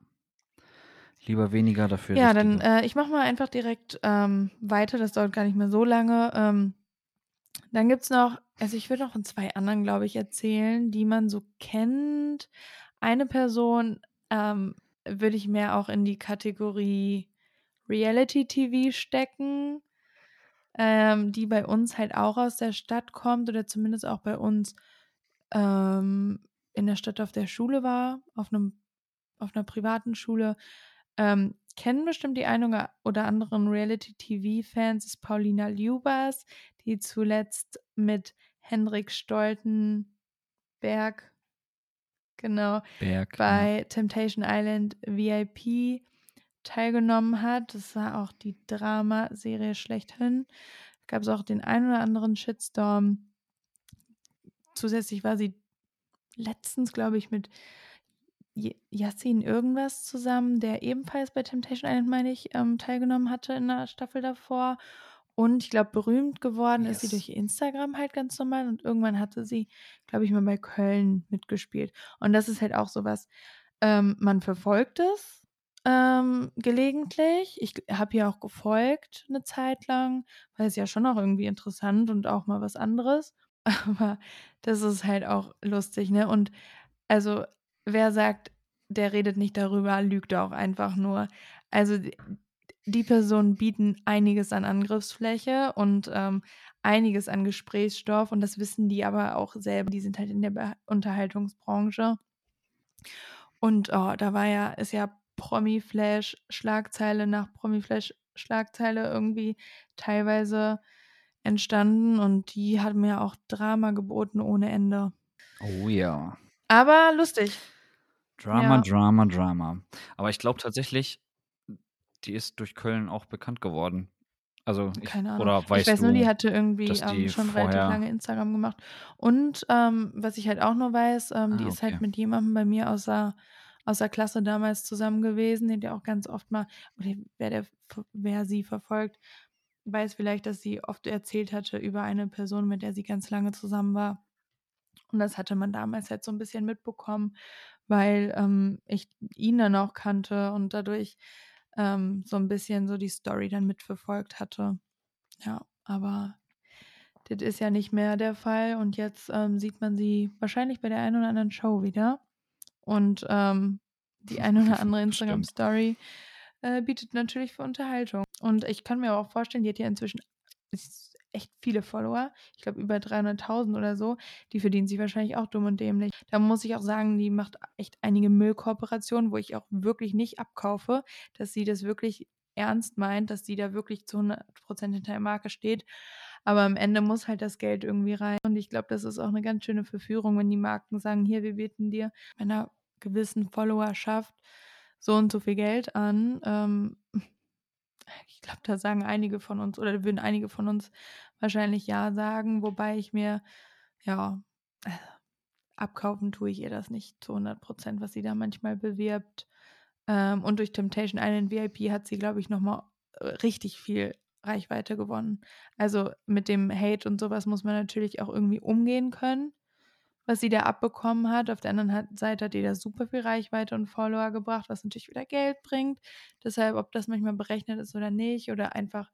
Lieber weniger, dafür Ja, dann, äh, ich mache mal einfach direkt, ähm, weiter. Das dauert gar nicht mehr so lange. Ähm, dann gibt's noch also, ich würde noch von 2 anderen, glaube ich, erzählen, die man so kennt. Eine Person, ähm, würde ich mehr auch in die Kategorie Reality-TV stecken, ähm, die bei uns halt auch aus der Stadt kommt oder zumindest auch bei uns, ähm, in der Stadt auf der Schule war, auf 'nem auf 'ner privaten Schule. Ähm, kennen bestimmt die einen oder anderen Reality-TV-Fans, ist Paulina Ljubas, die zuletzt mit Henrik Stoltenberg genau, Berg, ja. bei Temptation Island VIP teilgenommen hat. Das war auch die Dramaserie schlechthin. Gab's auch den einen oder anderen Shitstorm. Zusätzlich war sie letztens, glaube ich, mit Yassin irgendwas zusammen, der ebenfalls bei Temptation Island, meine ich, ähm, teilgenommen hatte in der Staffel davor. Und ich glaube, berühmt geworden ist sie Yes. durch Instagram halt ganz normal und irgendwann hatte sie, glaube ich, mal bei Köln mitgespielt. Und das ist halt auch so was, ähm, man verfolgt es, ähm, gelegentlich. Ich habe ihr auch gefolgt 'ne Zeit lang, weil es ja schon auch irgendwie interessant und auch mal was anderes. Aber das ist halt auch lustig, ne? Und also, wer sagt, der redet nicht darüber, lügt auch einfach nur. Also, die Personen bieten einiges an Angriffsfläche und, ähm, einiges an Gesprächsstoff und das wissen die aber auch selber. Die sind halt in der Be Unterhaltungsbranche. Und, oh, da war ja ist ja Promi-Flash, Schlagzeile nach Promi-Flash, Schlagzeile irgendwie teilweise entstanden und die haben mir auch Drama geboten ohne Ende. Oh ja. Aber lustig. Drama, Ja. Drama, Drama. Aber ich glaube tatsächlich, die ist durch Köln auch bekannt geworden. Also, ich Keine Ahnung. oder weißt Ich weiß nur, die du, hatte irgendwie, dass die ähm, schon relativ lange Instagram gemacht. Und, ähm, was ich halt auch nur weiß, ähm, die Ah, ist halt okay. mit jemandem bei mir aus der aus der Klasse damals zusammen gewesen, den der auch ganz oft mal oder wer der wer sie verfolgt, weiß vielleicht, dass sie oft erzählt hatte über eine Person, mit der sie ganz lange zusammen war. Und das hatte man damals halt so 'n bisschen mitbekommen, weil, ähm, ich ihn dann auch kannte und dadurch, ähm, so 'n bisschen so die Story dann mitverfolgt hatte. Ja, aber das ist ja nicht mehr der Fall und jetzt, ähm, sieht man sie wahrscheinlich bei der einen oder anderen Show wieder. Und, ähm, die eine oder andere. Instagram-Story, äh, bietet natürlich für Unterhaltung. Und ich kann mir auch vorstellen, die hat ja inzwischen echt viele Follower. Ich glaube über 300.000 oder so. Die verdient sich wahrscheinlich auch dumm und dämlich. Da muss ich auch sagen, die macht echt einige Müllkooperationen, wo ich auch wirklich nicht abkaufe, dass sie das wirklich ernst meint, dass sie da wirklich zu 100% hinter der Marke steht. Aber am Ende muss halt das Geld irgendwie rein. Und ich glaube, das ist auch 'ne ganz schöne Verführung, wenn die Marken sagen: „Hier, wir bieten dir bei 'ner gewissen Followerschaft so und so viel Geld an.“ Ähm, ich glaube, da sagen einige von uns oder würden einige von uns wahrscheinlich ja sagen, wobei ich mir ja, äh, abkaufen tue ich ihr das nicht zu 100% was sie da manchmal bewirbt. Ähm, und durch Temptation Island VIP hat sie, glaube ich, noch mal, äh, richtig viel Reichweite gewonnen. Also, mit dem Hate und so was muss man natürlich auch irgendwie umgehen können, was sie da abbekommen hat. Auf der anderen Seite hat die da super viel Reichweite und Follower gebracht, was natürlich wieder Geld bringt. Deshalb, ob das manchmal berechnet ist oder nicht oder einfach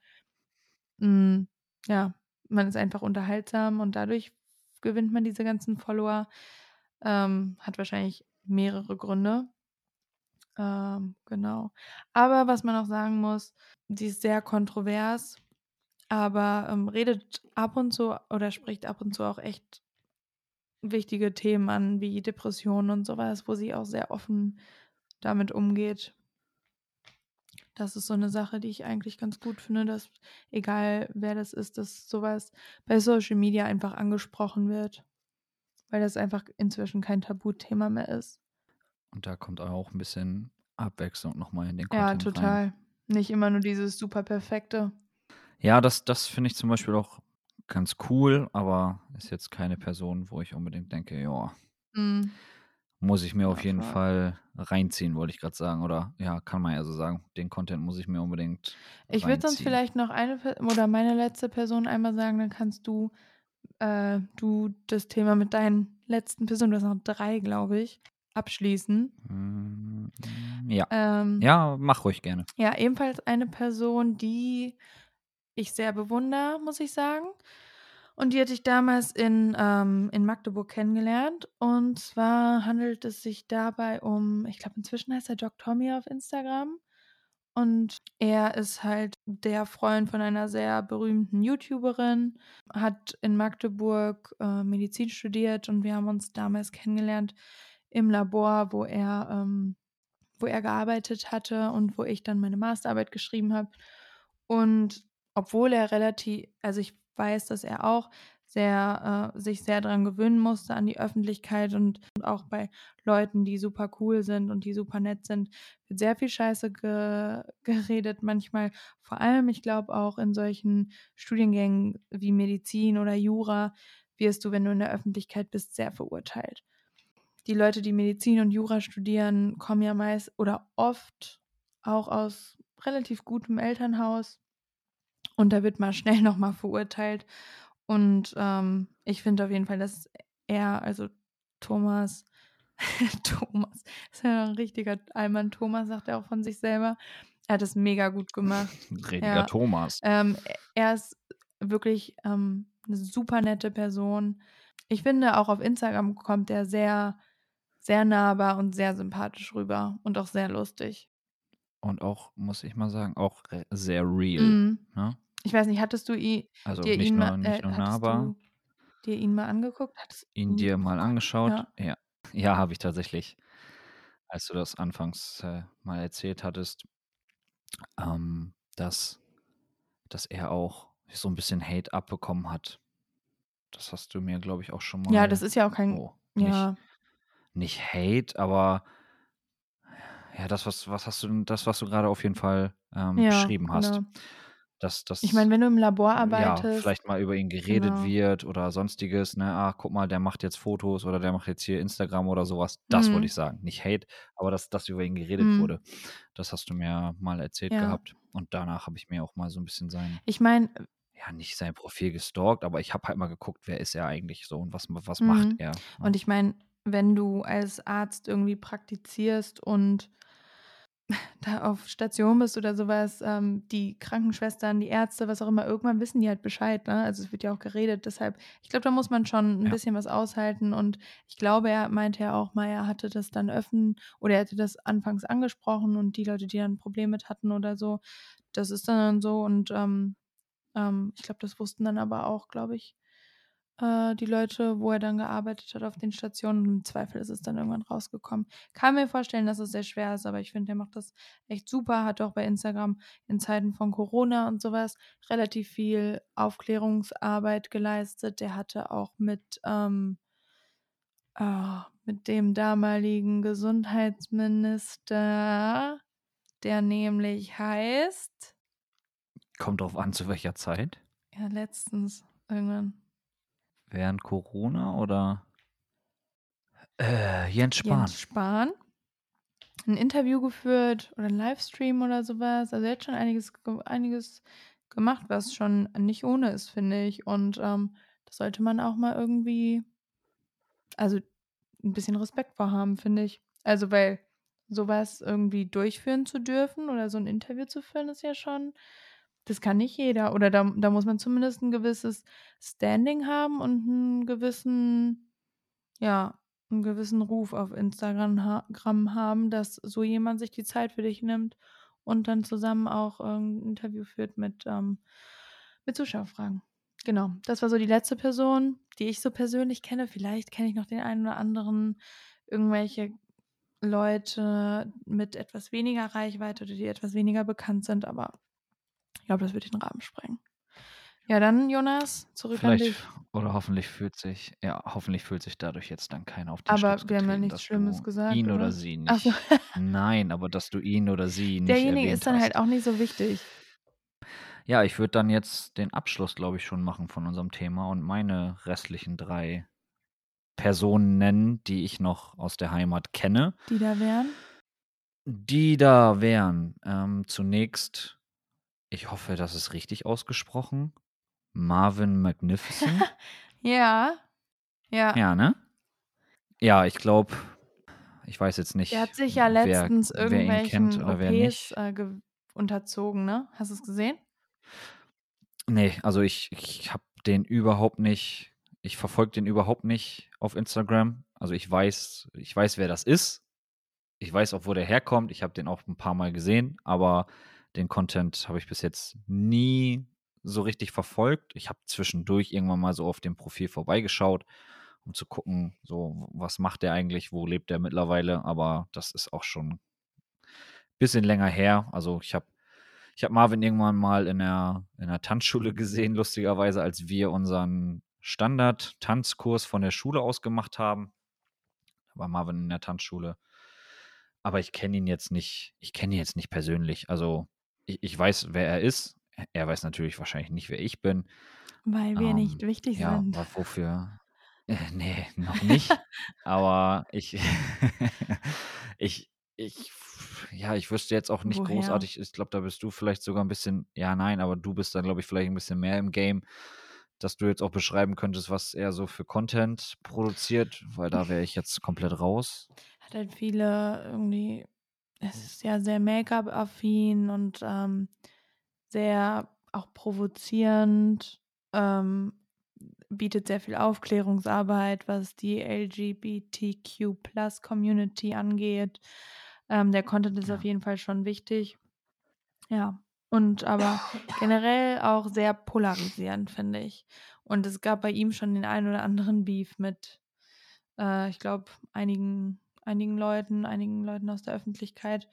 hm, ja, man ist einfach unterhaltsam und dadurch gewinnt man diese ganzen Follower. Ähm, hat wahrscheinlich mehrere Gründe. Ähm, genau. Aber was man auch sagen muss, die ist sehr kontrovers, aber, ähm, redet ab und zu oder spricht ab und zu auch echt wichtige Themen an, wie Depressionen und sowas, wo sie auch sehr offen damit umgeht. Das ist so eine Sache, die ich eigentlich ganz gut finde, dass egal wer das ist, dass sowas bei Social Media einfach angesprochen wird, weil das einfach inzwischen kein Tabuthema mehr ist. Und da kommt auch ein bisschen Abwechslung nochmal in den Ja, Content rein. total. Nicht immer nur dieses super perfekte. Ja, das, das finde ich zum Beispiel auch ganz cool, aber ist jetzt keine Person, wo ich unbedingt denke, ja, Mhm. muss ich mir Ja, auf jeden voll. Fall reinziehen, wollte ich gerade sagen. Oder ja, kann man ja so sagen. Den Content muss ich mir unbedingt Ich würde sonst vielleicht noch eine oder meine letzte Person einmal sagen, dann kannst du, äh, du das Thema mit deinen letzten Personen, du hast noch drei, glaube ich, abschließen. Mm, Ja. Ähm, Ja, mach ruhig gerne. Ja, ebenfalls eine Person, die ich sehr bewundere, muss ich sagen. Und die hatte ich damals in, ähm, in Magdeburg kennengelernt. Und zwar handelt es sich dabei um, ich glaube, inzwischen heißt er Doc Tommy auf Instagram. Und er ist halt der Freund von einer sehr berühmten YouTuberin, hat in Magdeburg äh, Medizin studiert und wir haben uns damals kennengelernt im Labor, wo er, ähm, wo er gearbeitet hatte und wo ich dann meine Masterarbeit geschrieben habe. Und obwohl er relativ, also ich weiß, dass er auch sehr, äh, sich sehr daran gewöhnen musste an die Öffentlichkeit und, und auch bei Leuten, die super cool sind und die super nett sind, wird sehr viel Scheiße ge geredet manchmal. Vor allem, ich glaube auch in solchen Studiengängen wie Medizin oder Jura wirst du, wenn du in der Öffentlichkeit bist, sehr verurteilt. Die Leute, die Medizin und Jura studieren, kommen ja meist oder oft auch aus relativ gutem Elternhaus und da wird mal schnell nochmal verurteilt. Und ähm, ich finde auf jeden Fall, dass er, also Thomas, Thomas, ist ja ein richtiger Allmann Thomas, sagt er auch von sich selber. Er hat es mega gut gemacht. Rediger Ja. Thomas. Ähm, er ist wirklich ähm, eine super nette Person. Ich finde, auch auf Instagram kommt er sehr, sehr nahbar und sehr sympathisch rüber und auch sehr lustig. Und auch, muss ich mal sagen, auch sehr real. Mhm. Ne? Ich weiß nicht, hattest du ihn, Also dir nicht ihn nur, mal, nicht äh, nur hattest nahbar, dir ihn mal angeguckt? Hattest ihn dir mal angeschaut. Ja. Ja, ja habe ich tatsächlich. Als du das anfangs äh, mal erzählt hattest, ähm, dass, dass er auch so ein bisschen Hate abbekommen hat. Das hast du mir, glaube ich, auch schon mal. ja, das ist ja auch kein. oh, nicht, ja, nicht Hate, aber ja, das, was, was hast du das, was du gerade auf jeden Fall ähm, ja, beschrieben hast. genau. Dass, dass, Ich meine, wenn du im Labor ja, arbeitest, vielleicht mal über ihn geredet genau. wird oder sonstiges, ne, ach, guck mal, der macht jetzt Fotos oder der macht jetzt hier Instagram oder sowas. Das wollte Mhm. ich sagen. Nicht Hate, aber dass, dass über ihn geredet Mhm. wurde. Das hast du mir mal erzählt Ja. gehabt. Und danach habe ich mir auch mal so ein bisschen sein, Ich meine, ja, nicht sein Profil gestalkt, aber ich habe halt mal geguckt, wer ist er eigentlich so und was, was macht Mhm. er. ne? Und ich meine, wenn du als Arzt irgendwie praktizierst und da auf Station bist oder sowas, ähm, die Krankenschwestern, die Ärzte, was auch immer, irgendwann wissen die halt Bescheid, ne? Also es wird ja auch geredet. Deshalb, ich glaube, da muss man schon ein Ja. bisschen was aushalten. Und ich glaube, er meinte ja auch mal, er hatte das dann öffnen oder er hatte das anfangs angesprochen und die Leute, die dann ein Problem mit hatten oder so, das ist dann so. Und ähm, ähm, ich glaube, das wussten dann aber auch, glaube ich, äh, die Leute, wo er dann gearbeitet hat auf den Stationen. Im Zweifel ist es dann irgendwann rausgekommen. Kann mir vorstellen, dass es sehr schwer ist, aber ich finde, der macht das echt super. Hat auch bei Instagram in Zeiten von Corona und sowas relativ viel Aufklärungsarbeit geleistet. Der hatte auch mit, ähm, ah, mit dem damaligen Gesundheitsminister, der nämlich heißt, Kommt drauf an, zu welcher Zeit. ja, letztens irgendwann. Während Corona oder äh, Jens Spahn. Jens Spahn ein Interview geführt oder ein Livestream oder sowas. Also er hat schon einiges, ge- einiges gemacht, was schon nicht ohne ist, finde ich. Und ähm, das sollte man auch mal irgendwie, also ein bisschen Respekt vor haben, finde ich. Also weil sowas irgendwie durchführen zu dürfen oder so ein Interview zu führen, ist ja schon, das kann nicht jeder. Oder da, da muss man zumindest ein gewisses Standing haben und einen gewissen, ja, einen gewissen Ruf auf Instagram haben, dass so jemand sich die Zeit für dich nimmt und dann zusammen auch ein Interview führt mit, ähm, mit Zuschauerfragen. Genau, das war so die letzte Person, die ich so persönlich kenne. Vielleicht kenne ich noch den einen oder anderen, irgendwelche Leute mit etwas weniger Reichweite oder die etwas weniger bekannt sind, aber glaube, das wird den Rahmen sprengen. Ja, dann, Jonas, zurück Vielleicht an dich. oder hoffentlich fühlt sich, ja, hoffentlich fühlt sich dadurch jetzt dann keiner auf den Aber Schlips wir haben ja nichts Schlimmes gesagt, ihn oder? oder sie nicht. so. Nein, aber dass du ihn oder sie nicht Derjenige ist dann hast. halt auch nicht so wichtig. Ja, ich würde dann jetzt den Abschluss, glaube ich, schon machen von unserem Thema und meine restlichen drei Personen nennen, die ich noch aus der Heimat kenne. Die da wären? Die da wären ähm, zunächst, ich hoffe, das ist richtig ausgesprochen, Marvin Magnificent. Ja. Ja. ja, ne? Ja, ich glaube, ich weiß jetzt nicht, Der hat sich ja letztens wer irgendwelchen wer OPs äh, ge- unterzogen, ne? Hast du es gesehen? Nee, also ich, ich habe den überhaupt nicht, ich verfolge den überhaupt nicht auf Instagram. Also ich weiß, ich weiß, wer das ist. Ich weiß auch, wo der herkommt. Ich habe den auch ein paar Mal gesehen, aber den Content habe ich bis jetzt nie so richtig verfolgt. Ich habe zwischendurch irgendwann mal so auf dem Profil vorbeigeschaut, um zu gucken, so was macht der eigentlich, wo lebt der mittlerweile, aber das ist auch schon ein bisschen länger her. Also ich habe ich habe Marvin irgendwann mal in der, in der Tanzschule gesehen, lustigerweise, als wir unseren Standard-Tanzkurs von der Schule aus gemacht haben. Da war Marvin in der Tanzschule. Aber ich kenne ihn jetzt nicht, ich kenne ihn jetzt nicht persönlich. Also ich, ich weiß, wer er ist. Er weiß natürlich wahrscheinlich nicht, wer ich bin. Weil wir Ähm, nicht wichtig ja, sind. wa- wofür? Äh, nee, noch nicht. Aber ich, ich, ich, ja, ich wüsste jetzt auch nicht Woher? großartig. Ich glaube, da bist du vielleicht sogar ein bisschen, ja, nein, aber du bist dann, glaube ich, vielleicht ein bisschen mehr im Game, dass du jetzt auch beschreiben könntest, was er so für Content produziert, weil da wäre ich jetzt komplett raus. Hat halt viele irgendwie, es ist ja sehr Make-up-affin und ähm, sehr auch provozierend, ähm, bietet sehr viel Aufklärungsarbeit, was die LGBTQ-Plus-Community angeht. Ähm, der Content ist Ja. auf jeden Fall schon wichtig. Ja, und aber generell auch sehr polarisierend, finde ich. Und es gab bei ihm schon den einen oder anderen Beef mit, äh, ich glaube, einigen, einigen Leuten, einigen Leuten aus der Öffentlichkeit.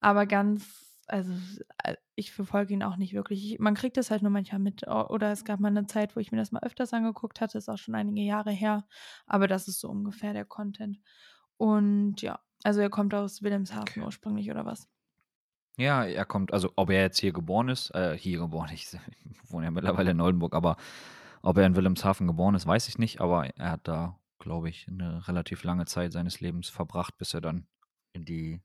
Aber ganz, also äh, ich verfolge ihn auch nicht wirklich. Ich, man kriegt das halt nur manchmal mit. Oder es gab mal eine Zeit, wo ich mir das mal öfters angeguckt hatte, ist auch schon einige Jahre her. Aber das ist so ungefähr der Content. Und ja, also er kommt aus Wilhelmshaven Okay. ursprünglich, oder was? Ja, er kommt, also ob er jetzt hier geboren ist, äh, hier geboren, ich wohne ja mittlerweile in Oldenburg, aber ob er in Wilhelmshaven geboren ist, weiß ich nicht, aber er hat da, glaube ich, eine relativ lange Zeit seines Lebens verbracht, bis er dann in die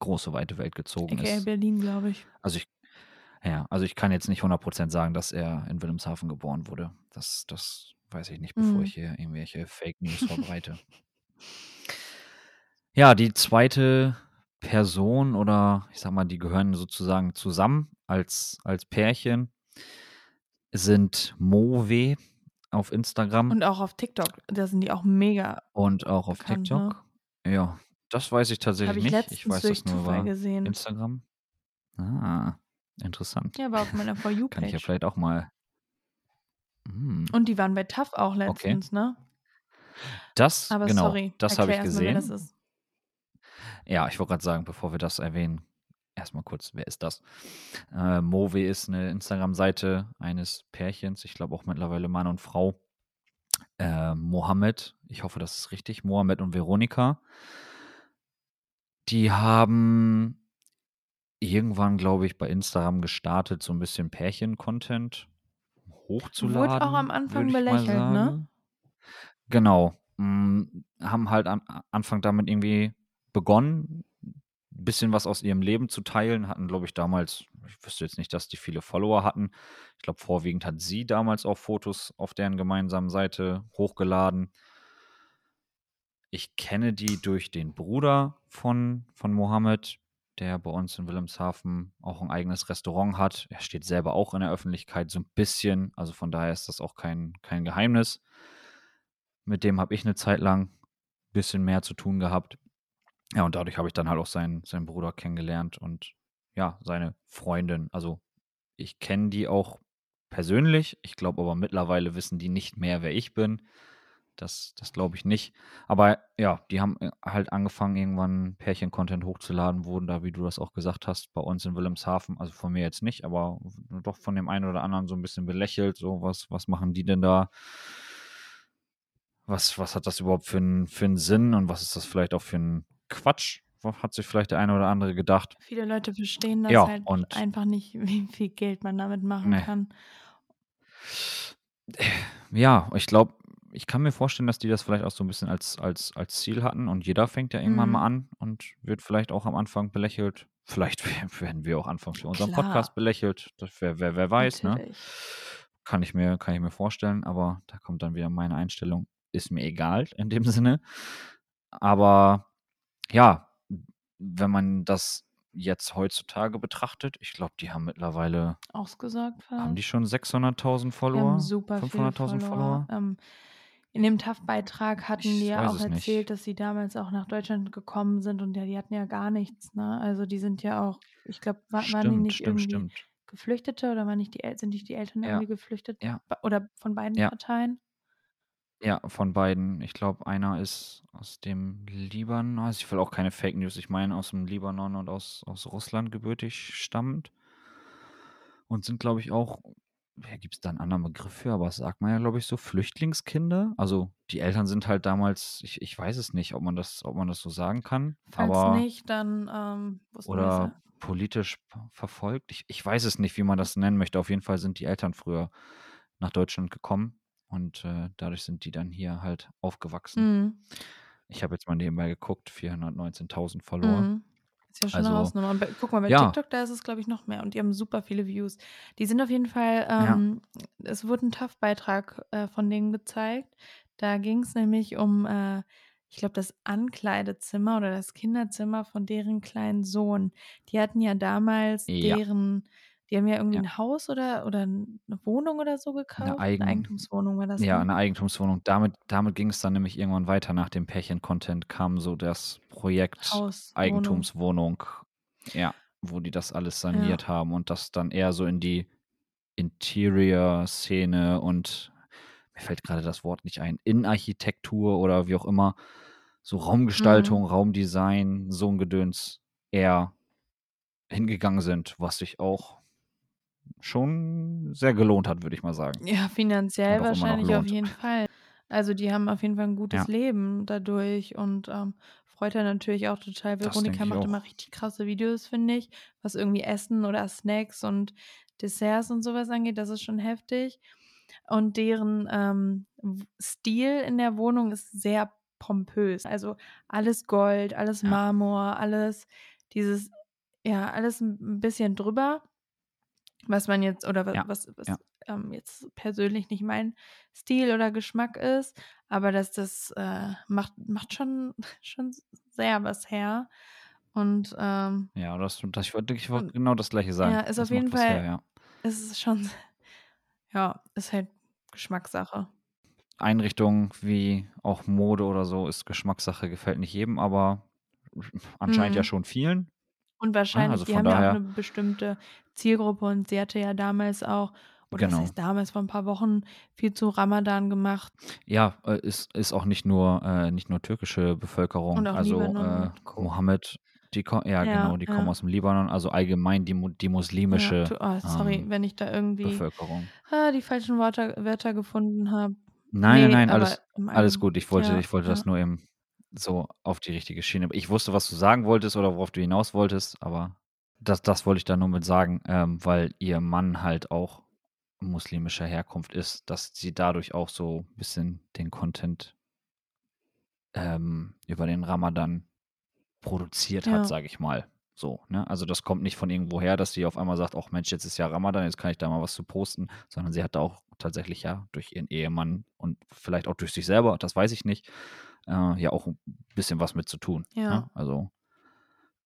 große, weite Welt gezogen AKA ist. Berlin, glaube ich. Also ich, ja, also ich kann jetzt nicht 100% sagen, dass er in Wilhelmshaven geboren wurde. Das, das weiß ich nicht, bevor Mhm. ich hier irgendwelche Fake News verbreite. Ja, die zweite Person oder ich sag mal, die gehören sozusagen zusammen als, als Pärchen, sind Mowe auf Instagram und, Und auch auf TikTok, da sind die auch mega. auch auf bekannt, ne? TikTok. Ja, das weiß ich tatsächlich ich nicht. Ich weiß das nur über gesehen. Instagram. Ah, interessant. Ja, war auf meiner For Kann ich ja You-Page. vielleicht auch mal. Hm, Und die waren bei TAF auch okay. letztens, ne? Das, Aber genau, sorry, das habe ich erstmal, wer das gesehen. ist. Ja, ich wollte gerade sagen, bevor wir das erwähnen, erstmal kurz, wer ist das? Äh, Mowe ist eine Instagram-Seite eines Pärchens, ich glaube auch mittlerweile Mann und Frau. Äh, Mohammed, ich hoffe, das ist richtig, Mohammed und Veronika. Die haben irgendwann, glaube ich, bei Instagram gestartet, so ein bisschen Pärchen-Content hochzuladen. Wurde auch am Anfang belächelt, ne? Genau. Mm, haben halt am Anfang damit irgendwie begonnen, bisschen was aus ihrem Leben zu teilen. Hatten, glaube ich, damals, ich wüsste jetzt nicht, dass die viele Follower hatten. Ich glaube, vorwiegend hat sie damals auch Fotos auf deren gemeinsamen Seite hochgeladen. Ich kenne die durch den Bruder von, von Mohammed, der bei uns in Wilhelmshaven auch ein eigenes Restaurant hat. Er steht selber auch in der Öffentlichkeit so ein bisschen. Also von daher ist das auch kein, kein Geheimnis. Mit dem habe ich eine Zeit lang ein bisschen mehr zu tun gehabt. Ja, und dadurch habe ich dann halt auch seinen, seinen Bruder kennengelernt und ja, seine Freundin. Also ich kenne die auch persönlich. Ich glaube aber mittlerweile wissen die nicht mehr, wer ich bin. Das, das glaube ich nicht. Aber ja, die haben äh, halt angefangen, irgendwann Pärchen-Content hochzuladen, wurden da, wie du das auch gesagt hast, bei uns in Wilhelmshaven, also von mir jetzt nicht, aber doch von dem einen oder anderen so ein bisschen belächelt. So, was, was machen die denn da? Was, was hat das überhaupt für einen für Sinn und was ist das vielleicht auch für ein Quatsch? Hat sich vielleicht der eine oder andere gedacht. Viele Leute verstehen das Ja, halt und einfach nicht, wie viel Geld man damit machen Nee. kann. Ja, ich glaube, ich kann mir vorstellen, dass die das vielleicht auch so ein bisschen als, als, als Ziel hatten und jeder fängt ja irgendwann mal Mhm. an und wird vielleicht auch am Anfang belächelt. Vielleicht werden wir auch anfangs für unseren Podcast Klar, belächelt. Das wer, wer, wer weiß, ne? natürlich. Kann ich mir, kann ich mir vorstellen, aber da kommt dann wieder meine Einstellung. Ist mir egal in dem Sinne. Aber ja, wenn man das jetzt heutzutage betrachtet, ich glaube, die haben mittlerweile, Ausgesagt haben fast. die schon 600.000 Die haben Follower? super viele 500.000 Follower. Follower? Ähm, in dem TAF-Beitrag hatten die Ich ja weiß auch es nicht. erzählt, dass sie damals auch nach Deutschland gekommen sind und ja, die hatten ja gar nichts, ne? Also die sind ja auch, ich glaube, waren die nicht stimmt, irgendwie stimmt. Geflüchtete oder waren nicht die sind nicht die Eltern Ja, irgendwie geflüchtet? ja, Oder von beiden ja. Parteien? Ja, von beiden. Ich glaube, einer ist aus dem Libanon. Also ich will auch keine Fake News. Ich meine, aus dem Libanon und aus, aus Russland gebürtig stammend. Und sind, glaube ich, auch, ja, gibt es da einen anderen Begriff für, aber das sagt man ja, glaube ich, so Flüchtlingskinder. Also die Eltern sind halt damals, ich, ich weiß es nicht, ob man das, ob man das so sagen kann, Falls aber nicht, dann ähm, wussten wir es oder ja. politisch verfolgt. Ich, ich weiß es nicht, wie man das nennen möchte. Auf jeden Fall sind die Eltern früher nach Deutschland gekommen und äh, dadurch sind die dann hier halt aufgewachsen. Mhm. Ich habe jetzt mal nebenbei geguckt, 419.000 Follower. Mhm. Ist ja schon eine Also, Hausnummer. Und bei, guck mal, bei ja, TikTok, da ist es, glaube ich, noch mehr. Und die haben super viele Views. Die sind auf jeden Fall, ja, ähm, es wurde ein TAF-Beitrag äh, von denen gezeigt. Da ging es nämlich um, äh, ich glaube, das Ankleidezimmer oder das Kinderzimmer von deren kleinen Sohn. Die hatten ja damals ja, deren, die haben ja irgendwie ja. ein Haus oder, oder eine Wohnung oder so Eine gekauft. Eine Eigen, Eigentumswohnung war das, ja, ne? eine Eigentumswohnung. Damit, damit ging es dann nämlich irgendwann weiter. Nach dem Pärchen-Content kam so das Projekt Haus, Wohnung. Eigentumswohnung, ja, wo die das alles saniert Ja. haben und das dann eher so in die Interior-Szene und mir fällt gerade das Wort nicht ein, Innenarchitektur oder wie auch immer, so Raumgestaltung, Mhm. Raumdesign, so ein Gedöns eher hingegangen sind, was sich auch schon sehr gelohnt hat, würde ich mal sagen. Ja, finanziell wahrscheinlich auf jeden Fall. Also die haben auf jeden Fall ein gutes Ja, Leben dadurch und ähm, freut er natürlich auch total. Veronika macht immer richtig krasse Videos, finde ich, was irgendwie Essen oder Snacks und Desserts und sowas angeht. Das ist schon heftig. Und deren ähm, Stil in der Wohnung ist sehr pompös. Also alles Gold, alles Ja, Marmor, alles dieses, ja, alles ein bisschen drüber was man jetzt oder ja, was, was ja, ähm, jetzt persönlich nicht mein Stil oder Geschmack ist, aber dass das äh, macht, macht schon, schon sehr was her. Und, ähm, ja, das, das, ich wollte und genau das Gleiche sagen. ja, ist Das auf jeden was her, Fall, ja. es ist schon, ja, ist halt Geschmackssache. Einrichtungen wie auch Mode oder so ist Geschmackssache, gefällt nicht jedem, aber anscheinend ja Mhm. schon vielen. Und Ne? wahrscheinlich, Also die von haben ja auch daher, eine bestimmte Zielgruppe und sie hatte ja damals auch, oder was genau. heißt damals, vor ein paar Wochen viel zu Ramadan gemacht Ja, äh, ist, ist auch nicht nur, äh, nicht nur türkische und Bevölkerung. auch Also Libanon äh, und Co. Mohammed, die ko ja Ja, genau, die kommen ja. aus dem Libanon, also allgemein die, mu- die Ja, muslimische tu, oh, sorry, ähm, wenn ich da irgendwie Bevölkerung. ah, die falschen Wörter, Wörter gefunden habe. Nein, nein, Nee, nein, aber alles, im alles Allgemeinen. gut. Ich wollte, Ja, ich wollte das ja. nur eben so auf die richtige Schiene. Ich wusste, was du sagen wolltest oder worauf du hinaus wolltest, aber das, das wollte ich da nur mit sagen, ähm, weil ihr Mann halt auch muslimischer Herkunft ist, dass sie dadurch auch so ein bisschen den Content ähm, über den Ramadan produziert hat, Ja. sage ich mal. So, ne? Also das kommt nicht von irgendwo her, dass sie auf einmal sagt, ach Mensch, jetzt ist ja Ramadan, jetzt kann ich da mal was zu posten, sondern sie hat da auch tatsächlich ja durch ihren Ehemann und vielleicht auch durch sich selber, das weiß ich nicht, äh, ja auch ein bisschen was mit zu tun. Ja. Ne? Also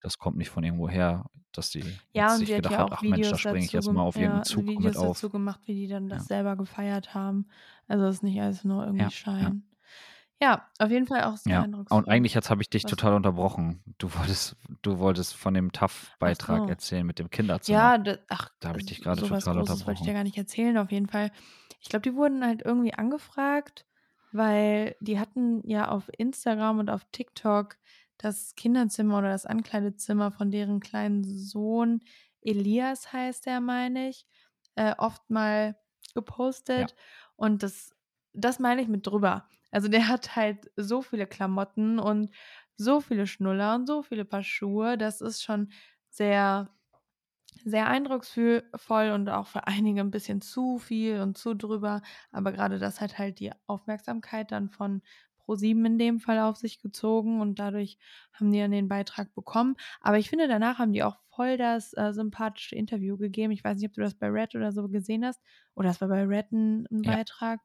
das kommt nicht von irgendwo her, dass sie Ja, und sich gedacht ja auch ach Mensch, da Videos springe ich jetzt mal auf irgendeinen ja, Zug mit Videos auf. dazu gemacht, wie die dann das Ja, selber gefeiert haben. Also es ist nicht alles nur irgendwie ja. Schein. Ja, auf jeden Fall auch sehr Ja, und eindrucksvoll. eigentlich jetzt habe ich dich Was? total unterbrochen. Du wolltest, du wolltest von dem TAF-Beitrag so. erzählen mit dem Kinderzimmer. Ja, da, ach, Da habe ich dich gerade total Großes wollte ich dir unterbrochen. gar nicht erzählen, auf jeden Fall. Ich glaube, die wurden halt irgendwie angefragt, weil die hatten ja auf Instagram und auf TikTok das Kinderzimmer oder das Ankleidezimmer von deren kleinen Sohn, Elias heißt der, meine ich, äh, oft mal gepostet. Und das, das meine ich mit drüber. Also der hat halt so viele Klamotten und so viele Schnuller und so viele Paar Schuhe. Das ist schon sehr, sehr eindrucksvoll und auch für einige ein bisschen zu viel und zu drüber. Aber gerade das hat halt die Aufmerksamkeit dann von ProSieben in dem Fall auf sich gezogen und dadurch haben die dann den Beitrag bekommen. Aber ich finde, danach haben die auch voll das äh, sympathische Interview gegeben. Ich weiß nicht, ob du das bei Red oder so gesehen hast. Oder das war bei Red ein, ein Ja. Beitrag.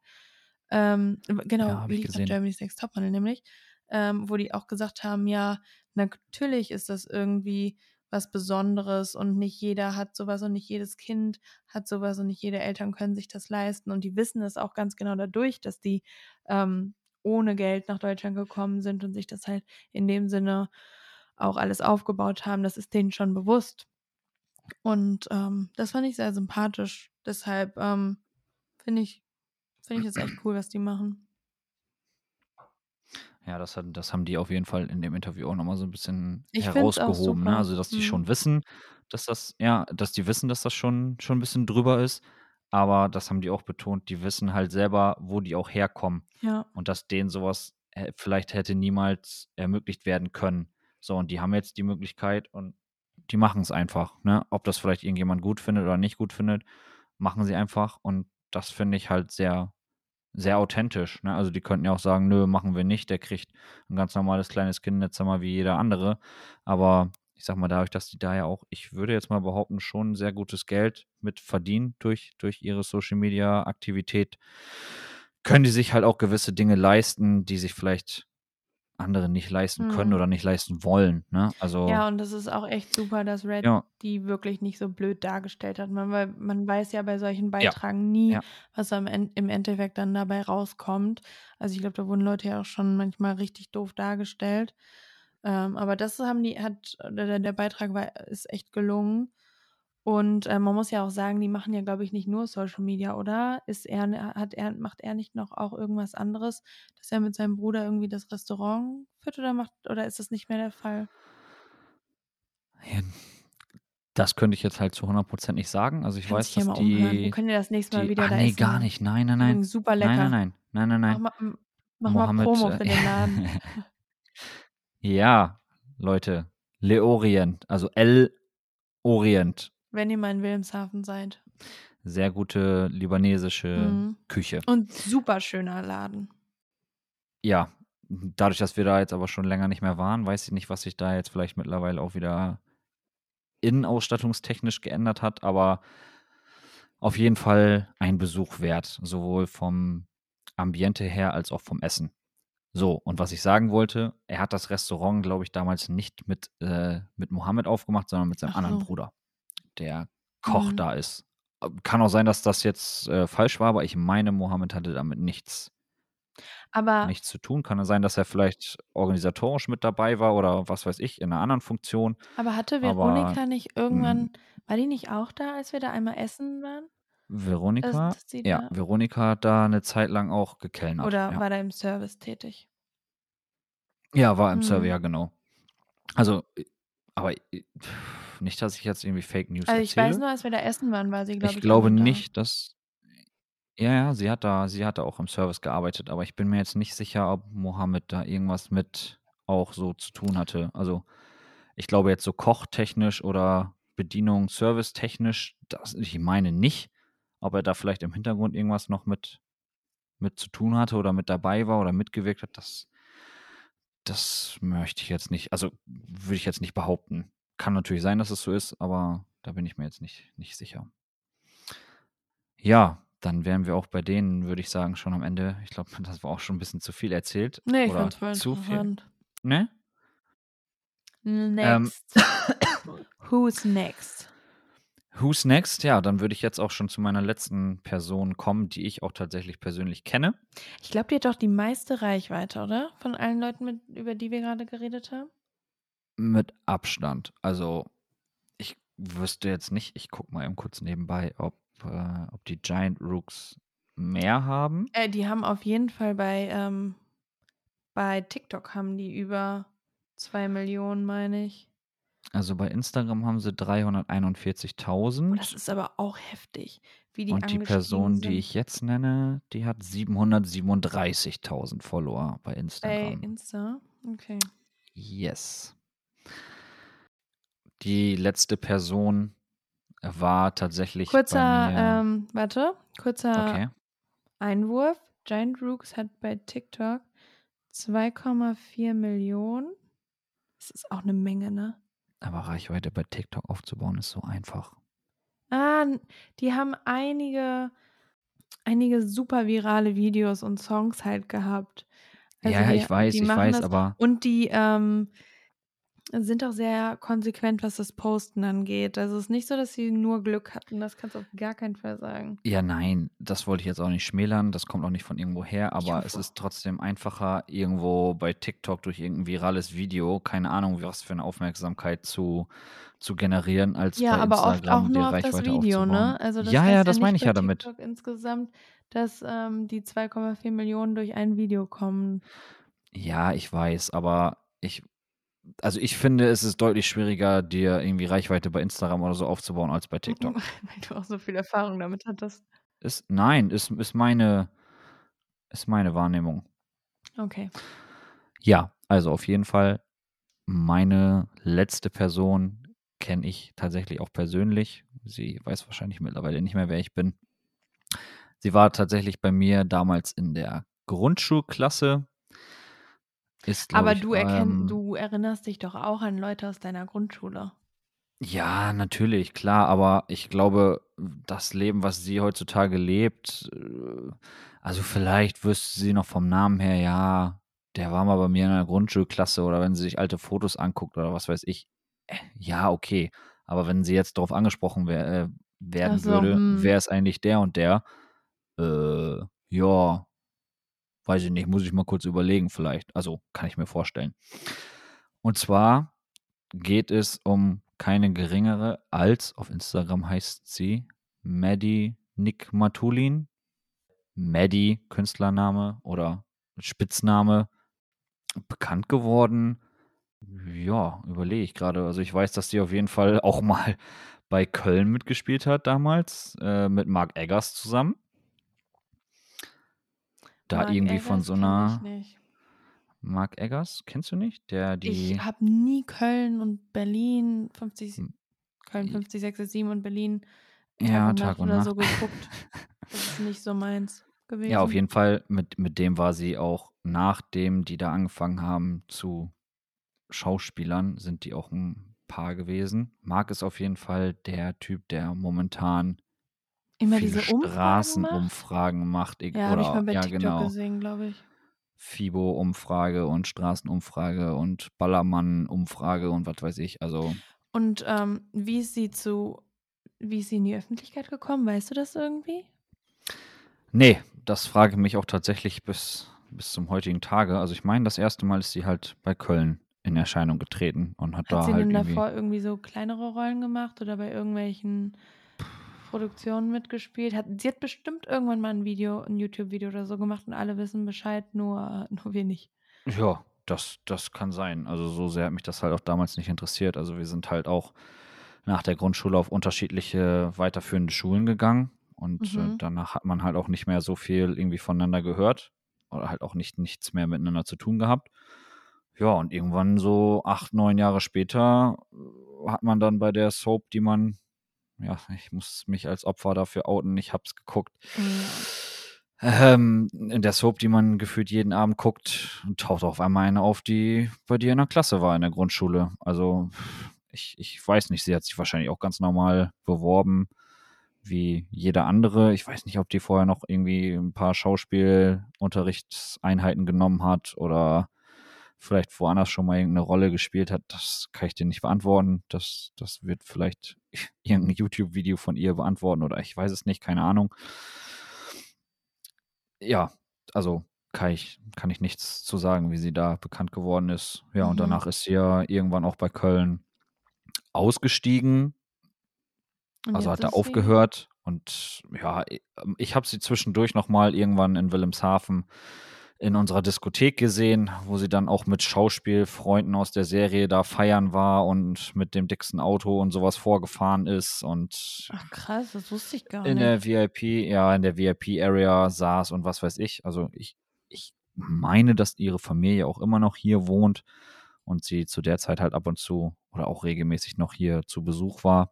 Ähm, genau, Ja, auf gesehen. Germany's Next Topmodel nämlich, ähm, wo die auch gesagt haben, ja, natürlich ist das irgendwie was Besonderes und nicht jeder hat sowas und nicht jedes Kind hat sowas und nicht jede Eltern können sich das leisten und die wissen es auch ganz genau dadurch, dass die ähm, ohne Geld nach Deutschland gekommen sind und sich das halt in dem Sinne auch alles aufgebaut haben. Das ist denen schon bewusst. Und ähm, das fand ich sehr sympathisch. Deshalb ähm, finde ich, finde ich das echt cool, was die machen. Ja, das, hat, das haben die auf jeden Fall in dem Interview auch nochmal so ein bisschen Ich herausgehoben. Ne? Also, dass die Mhm. schon wissen, dass das, ja, dass die wissen, dass das schon, schon ein bisschen drüber ist. Aber das haben die auch betont, die wissen halt selber, wo die auch herkommen. Ja. Und dass denen sowas vielleicht hätte niemals ermöglicht werden können. So, und die haben jetzt die Möglichkeit und die machen es einfach. Ne? Ob das vielleicht irgendjemand gut findet oder nicht gut findet, machen sie einfach. Und das finde ich halt sehr, sehr authentisch. Ne? Also die könnten ja auch sagen, nö, machen wir nicht. Der kriegt ein ganz normales kleines Kinderzimmer wie jeder andere. Aber ich sag mal, dadurch, dass die da ja auch, ich würde jetzt mal behaupten, schon sehr gutes Geld mit verdienen durch, durch ihre Social Media Aktivität, können die sich halt auch gewisse Dinge leisten, die sich vielleicht andere nicht leisten können Mhm. oder nicht leisten wollen. Ne? Also Ja, und das ist auch echt super, dass Red ja, die wirklich nicht so blöd dargestellt hat. Man, man weiß ja bei solchen Beitragen nie, ja. was am im Endeffekt dann dabei rauskommt. Also ich glaube, da wurden Leute ja auch schon manchmal richtig doof dargestellt. Ähm, aber das haben die, hat, der, der Beitrag war, ist echt gelungen. Und äh, man muss ja auch sagen, die machen ja, glaube ich, nicht nur Social Media, oder? Ist er, hat er, macht er nicht noch auch irgendwas anderes, dass er mit seinem Bruder irgendwie das Restaurant führt oder macht, oder ist das nicht mehr der Fall? Ja, Das könnte ich jetzt halt zu 100% nicht sagen. Also ich Kannst weiß, dich ja dass mal umhören. Wir die, können ja das nächste Mal die, wieder ach da nee, essen gar nicht. Nein, nein, nein. Super Nein, lecker. nein, nein, nein, nein, Mach nein. mal, m- mach mal Promo äh, für den Laden. ja, Leute, Le Orient, also El Orient, Wenn ihr mal in Wilhelmshaven seid. sehr gute libanesische Mhm. Küche. Und super schöner Laden. Ja, dadurch, dass wir da jetzt aber schon länger nicht mehr waren, weiß ich nicht, was sich da jetzt vielleicht mittlerweile auch wieder innenausstattungstechnisch geändert hat, aber auf jeden Fall ein Besuch wert, sowohl vom Ambiente her als auch vom Essen. So, und was ich sagen wollte, er hat das Restaurant, glaube ich, damals nicht mit, äh, mit Mohammed aufgemacht, sondern mit seinem Ach anderen so. Bruder, der Koch Mhm. da ist. Äh, Kann auch sein, dass das jetzt äh, falsch war, aber ich meine, Mohammed hatte damit nichts, Aber, nichts zu tun. Kann es sein, dass er vielleicht organisatorisch mit dabei war oder was weiß ich, in einer anderen Funktion. aber hatte Aber Veronika nicht irgendwann, mh, war die nicht auch da, als wir da einmal essen waren? Veronika, sie ja, da, Veronika hat da eine Zeit lang auch gekellnert. oder Ja, war da im Service tätig? ja war im Mhm. ja, genau. Also, aber äh, nicht, dass ich jetzt irgendwie Fake News Also ich weiß erzähle. nur, als wir da essen waren, war sie, glaube Ich ich, glaube einmal da. nicht, dass. Ja, ja, sie hat da, sie hat da auch im Service gearbeitet, aber ich bin mir jetzt nicht sicher, ob Mohammed da irgendwas mit auch so zu tun hatte. Also, ich glaube jetzt so kochtechnisch oder Bedienung, servicetechnisch, das, ich meine nicht, ob er da vielleicht im Hintergrund irgendwas noch mit, mit zu tun hatte oder mit dabei war oder mitgewirkt hat, das, das möchte ich jetzt nicht, also würde ich jetzt nicht behaupten. Kann natürlich sein, dass es so ist, aber da bin ich mir jetzt nicht, nicht sicher. Ja, dann wären wir auch bei denen, würde ich sagen, schon am Ende. Ich glaube, das war auch schon ein bisschen zu viel erzählt. Nee, ich fand's voll zu viel. Ne? Ähm, Next. Who's next? Who's next? Ja, dann würde ich jetzt auch schon zu meiner letzten Person kommen, die ich auch tatsächlich persönlich kenne. Ich glaube, die hat doch die meiste Reichweite, oder? Von allen Leuten, mit, über die wir gerade geredet haben. Mit Abstand. Also, ich wüsste jetzt nicht, ich gucke mal eben kurz nebenbei, ob, äh, ob die Giant Rooks mehr haben. Äh, die haben auf jeden Fall bei, ähm, bei TikTok haben die über 2 Millionen, meine ich. Also bei Instagram haben sie Oh, das 341.000 ist aber auch heftig, wie die und die Person, die sind. ich jetzt nenne, die hat 737.000 Follower bei Bei Instagram. Insta? Okay. Yes. Die letzte Person war tatsächlich bei Kurzer, mir ähm, warte, kurzer Okay. Einwurf. Giant Rooks hat bei TikTok 2,4 Millionen. Das ist auch 'ne Menge, ne? Aber Reichweite bei TikTok aufzubauen ist so einfach. Ah, die haben einige einige super virale Videos und Songs halt gehabt. Also, Ja, die ich weiß, ich weiß, das aber und die, ähm, sind auch sehr konsequent, was das Posten angeht. Also, es ist nicht so, dass sie nur Glück hatten. Das kannst du auf gar keinen Fall sagen. Ja, nein, das wollte ich jetzt auch nicht schmälern. Das kommt auch nicht von irgendwoher, Ich aber es ist trotzdem einfacher, irgendwo bei TikTok durch irgend 'n virales Video, keine Ahnung, was für 'ne Aufmerksamkeit zu zu generieren, als Ja, bei aber oft auch Instagram nur auf das Reichweite Video, aufzubauen. ne? Also, das Ja, ja, ja das meine nicht ich ja damit. TikTok insgesamt, dass, ähm, die 2,4 Millionen durch ein Video kommen. Ja, ich weiß, aber ich also, ich finde, es ist deutlich schwieriger, dir irgendwie Reichweite bei Instagram oder so aufzubauen als bei TikTok. Weil du auch so viel Erfahrung damit hattest. Ist nein, ist ist meine ist meine Wahrnehmung. Okay. Ja, also auf jeden Fall meine letzte Person kenne ich tatsächlich auch persönlich. Sie weiß wahrscheinlich mittlerweile nicht mehr, wer ich bin. Sie war tatsächlich bei mir damals in der Grundschulklasse. Ist, Aber ich, du erkenn ähm du erinnerst dich doch auch an Leute aus deiner Grundschule? Ja, natürlich, klar, aber ich glaube, das Leben, was sie heutzutage lebt äh, also, vielleicht wüsste sie noch vom Namen her: „Ja, der war mal bei mir in der Grundschulklasse“, oder wenn sie sich alte Fotos anguckt oder was weiß ich. Äh, ja, okay. Aber wenn sie jetzt drauf angesprochen wär äh, werden so, würde: mhm. „Wer ist eigentlich der und der?“ Äh, ja, weiß ich nicht, muss ich mal kurz überlegen vielleicht. Also, kann ich mir vorstellen. Und zwar geht es um keine geringere als auf Instagram heißt sie Maddie Nikmatulin. Maddie, Künstlername oder Spitzname. Bekannt geworden ja, überlege ich grade. Also, ich weiß, dass sie auf jeden Fall auch mal bei Köln mitgespielt hat damals, äh, mit Marc Eggers zusammen. Da Marc irgendwie von Eggers so kenne ich 'ner nicht. Marc Eggers, kennst du nicht? Der Ich die habe nie Köln und Berlin 50 Hm. Köln I 50, 6, 7 und Berlin Tag Ja, und Tag Nacht und oder Nacht. so geguckt. Das ist nicht so meins gewesen. Ja, auf jeden Fall, mit mit dem war sie auch nachdem die da angefangen haben zu Schauspielern, sind die auch 'n Paar gewesen. Marc ist auf jeden Fall der Typ, der momentan Immer viele diese Umfragen macht? Straßenumfragen macht, eg Ja, habe ich mal bei ja, TikTok genau. gesehen, glaube ich. FIBO-Umfrage und Straßenumfrage und Ballermann-Umfrage und was weiß ich, also Und, ähm, wie ist sie zu wie ist sie in die Öffentlichkeit gekommen? Weißt du das irgendwie? Ne, das frage ich mich auch tatsächlich bis bis zum heutigen Tage. Also, ich meine, das 1. Mal ist sie halt bei Köln in Erscheinung getreten und hat Hat da sie halt denn irgendwie davor irgendwie so kleinere Rollen gemacht oder bei irgendwelchen Produktionen mitgespielt? Hat sie hat bestimmt irgendwann mal 'n Video 'n YouTube-Video oder so gemacht und alle wissen Bescheid, nur nur wir nicht. Ja, das das kann sein. Also, so sehr hat mich das halt auch damals nicht interessiert. Also, wir sind halt auch nach der Grundschule auf unterschiedliche weiterführende Schulen gegangen und, äh, Mhm. danach hat man halt auch nicht mehr so viel irgendwie voneinander gehört oder halt auch nicht nichts mehr miteinander zu tun gehabt. Ja, und irgendwann so 8, 9 Jahre später, äh, hat man dann bei der Soap, die man ja, ich muss mich als Opfer dafür outen, ich habe es geguckt. Ja. Ähm, in der Soap, die man gefühlt jeden Abend guckt, taucht auf einmal eine auf, die bei dir in der Klasse war in der Grundschule. Also, ich ich weiß nicht, sie hat sich wahrscheinlich auch ganz normal beworben wie jeder andere. Ich weiß nicht, ob die vorher noch irgendwie 'n paar Schauspielunterrichtseinheiten genommen hat oder vielleicht woanders schon mal irgend 'ne Rolle gespielt hat. Das kann ich dir nicht beantworten. Das das wird vielleicht irgend 'n YouTube-Video von ihr beantworten oder ich weiß es nicht, keine Ahnung. Ja, also, kann ich, kann ich nichts zu sagen, wie sie da bekannt geworden ist. Ja, und Mhm. danach ist sie ja irgendwann auch bei Köln ausgestiegen, Und also hat er aufgehört und ja, i- ähm, ich habe sie zwischendurch nochmal irgendwann in Wilhelmshaven in unserer Diskothek gesehen, wo sie dann auch mit Schauspielfreunden aus der Serie da feiern war und mit dem dicksten Auto und sowas vorgefahren ist und Ach krass, das wusste ich gar in nicht. der VIP, ja, in der VIP-Area saß und was weiß ich. Also ich, ich meine, dass ihre Familie auch immer noch hier wohnt und sie zu der Zeit halt ab und zu oder auch regelmäßig noch hier zu Besuch war.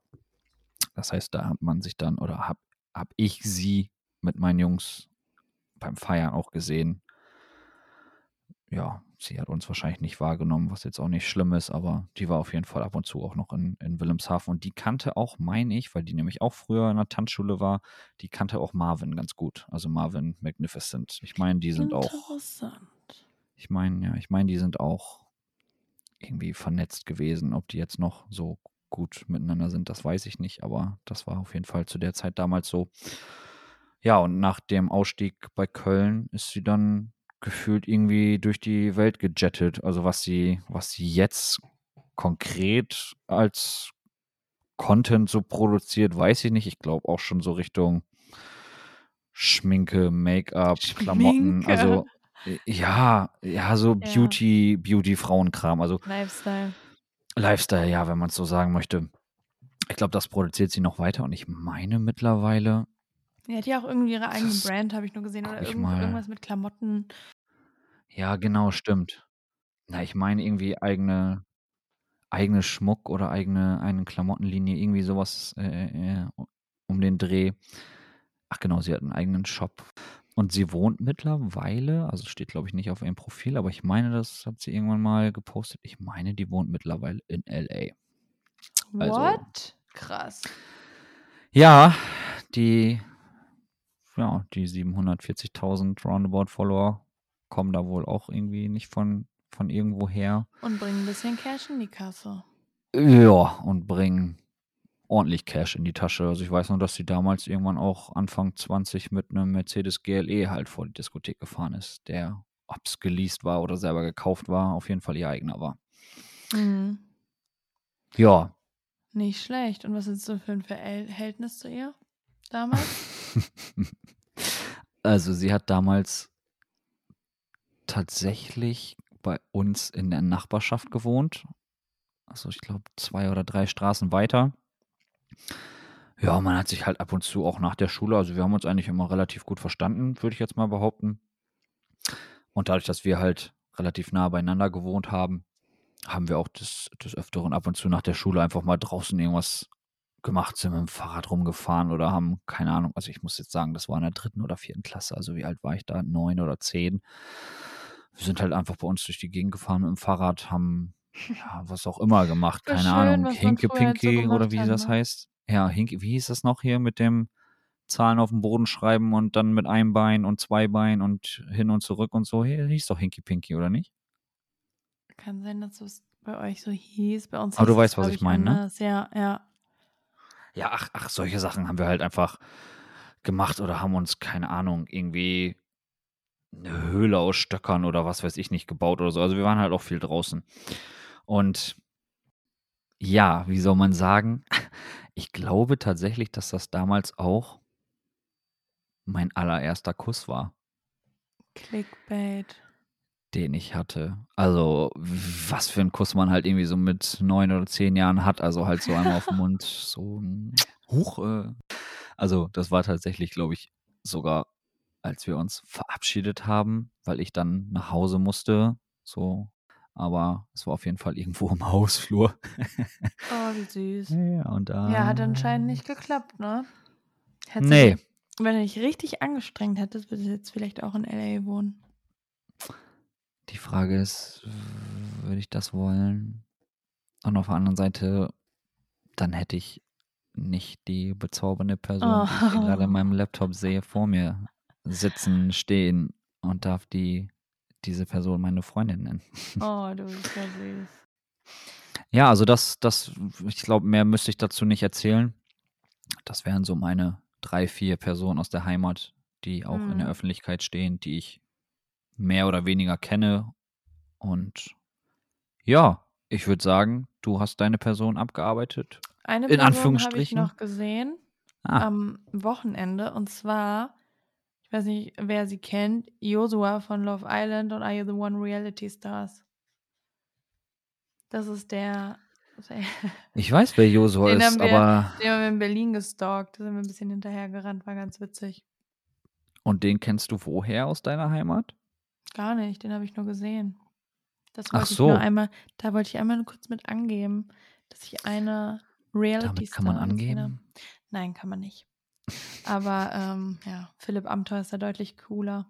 Das heißt, da hat man sich dann oder hab, hab ich sie mit meinen Jungs beim Feiern auch gesehen. Ja, sie hat uns wahrscheinlich nicht wahrgenommen, was jetzt auch nicht schlimm ist, aber die war auf jeden Fall ab und zu auch noch in, in Wilhelmshaven und die kannte auch, meine ich, weil die nämlich auch früher in der Tanzschule war, die kannte auch Marvin ganz gut. Also Marvin Magnificent. Ich meine, die sind auch, ich meine, ja, ich meine, die sind auch irgendwie vernetzt gewesen. Ob die jetzt noch so gut miteinander sind, das weiß ich nicht, aber das war auf jeden Fall zu der Zeit damals so. Ja, und nach dem Ausstieg bei Köln ist sie dann gefühlt irgendwie durch die Welt gejettet. Also was sie, was sie jetzt konkret als Content so produziert, weiß ich nicht. Ich glaube auch schon so Richtung Schminke, Make-up, Klamotten. Also äh, ja, ja, so Ja. Beauty, Beauty-Frauenkram. Also Lifestyle. Lifestyle, ja, wenn man es so sagen möchte. Ich glaube, das produziert sie noch weiter und ich meine mittlerweile, Die hat ja auch irgendwie ihre eigene Das Brand, habe ich nur gesehen. Oder irgend, irgendwas mit Klamotten. ja, genau, stimmt. Na, ich meine irgendwie eigene, eigene Schmuck oder eigene, eine Klamottenlinie, irgendwie sowas äh, äh, um den Dreh. Ach genau, sie hat einen eigenen Shop. Und sie wohnt mittlerweile, also steht glaube ich nicht auf ihrem Profil, aber ich meine, das hat sie irgendwann mal gepostet. Ich meine, die wohnt mittlerweile in LA. Also- What? Krass. Ja, die, ja, die 740.000 Roundabout Follower kommen da wohl auch irgendwie nicht von, von irgendwo her. Und bringen ein bisschen Cash in die Kasse. Ja, und bringen ordentlich Cash in die Tasche. Also ich weiß noch, dass sie damals irgendwann auch Anfang 20 mit einem Mercedes GLE halt vor die Diskothek gefahren ist, der, ob es geleast war oder selber gekauft war, auf jeden Fall ihr eigener war. Mhm. Ja, Nicht schlecht. Und was ist so für ein Verhältnis zu ihr damals? also sie hat damals tatsächlich bei uns in der Nachbarschaft gewohnt. Also ich glaube zwei oder drei Straßen weiter. Ja, man hat sich halt ab und zu auch nach der Schule, also wir haben uns eigentlich immer relativ gut verstanden, würde ich jetzt mal behaupten. Und dadurch, dass wir halt relativ nah beieinander gewohnt haben, haben wir auch des, des Öfteren ab und zu nach der Schule einfach mal draußen irgendwas gemacht, sind mit dem Fahrrad rumgefahren oder haben, keine Ahnung, also ich muss jetzt sagen, das war in der dritten oder vierten Klasse, also wie alt war ich da? Neun oder zehn. Wir sind halt einfach bei uns durch die Gegend gefahren mit dem Fahrrad, haben ja, was auch immer gemacht, keine schön, Ahnung, Hinke halt so Pinky oder wie hat, das ne? heißt. Ja, Hinke, wie hieß das noch hier mit dem Zahlen auf den Boden schreiben und dann mit einem Bein und zwei Beinen und hin und zurück und so. Hier hieß doch Hinky Pinky, oder nicht? Kann sein, dass es bei euch so hieß. Bei uns Aber du weißt, was ich meine, ne? Ja, ja. Ja, ach, ach, solche Sachen haben wir halt einfach gemacht oder haben uns, keine Ahnung, irgendwie eine Höhle aus Stöckern oder was weiß ich nicht gebaut oder so. Also wir waren halt auch viel draußen. Und ja, wie soll man sagen? Ich glaube tatsächlich, dass das damals auch mein allererster Kuss war, Clickbait. Den ich hatte. Also, was für ein Kuss man halt irgendwie so mit neun oder zehn Jahren hat. Also halt so einmal auf den Mund, so ein Huch. Äh. Also, das war tatsächlich, glaube ich, sogar, als wir uns verabschiedet haben, weil ich dann nach Hause musste. So, aber es war auf jeden Fall irgendwo im Hausflur. Oh, wie süß. ja, und da. Ja, hat anscheinend nicht geklappt, ne? Hättest Nee. Du, wenn du dich richtig angestrengt hättest, würdest du jetzt vielleicht auch in L.A. wohnen. Die Frage ist, würde ich das wollen? Und auf der anderen Seite, dann hätte ich nicht die bezaubernde Person, die ich gerade in Oh. meinem Laptop sehe, vor mir sitzen, stehen und darf die diese Person meine Freundin nennen. Oh, du bist ja süß. Ja, also das, das, ich glaube, mehr müsste ich dazu nicht erzählen. Das wären so meine drei, vier Personen aus der Heimat, die auch in der Mhm. Öffentlichkeit stehen, die ich mehr oder weniger kenne. Und ja, ich würde sagen, du hast deine Person abgearbeitet. Eine In Person habe ich noch gesehen Ah, am Wochenende und zwar, ich weiß nicht, wer sie kennt, Joshua von Love Island und Are You the One Reality Stars. Das ist der, ich weiß, wer Josua Den ist, wir- aber den haben wir in Berlin gestalkt. Da sind wir ein bisschen hinterhergerannt, war ganz witzig. und den kennst du woher aus deiner Heimat? Gar nicht, den habe ich nur gesehen. Das Ach wollte ich so. nur einmal, da wollte ich einmal nur kurz mit angeben, dass ich eine Reality Damit kann man gesehen habe. angeben. Nein, kann man nicht. Aber ähm, ja, Philipp Amthor ist da deutlich cooler.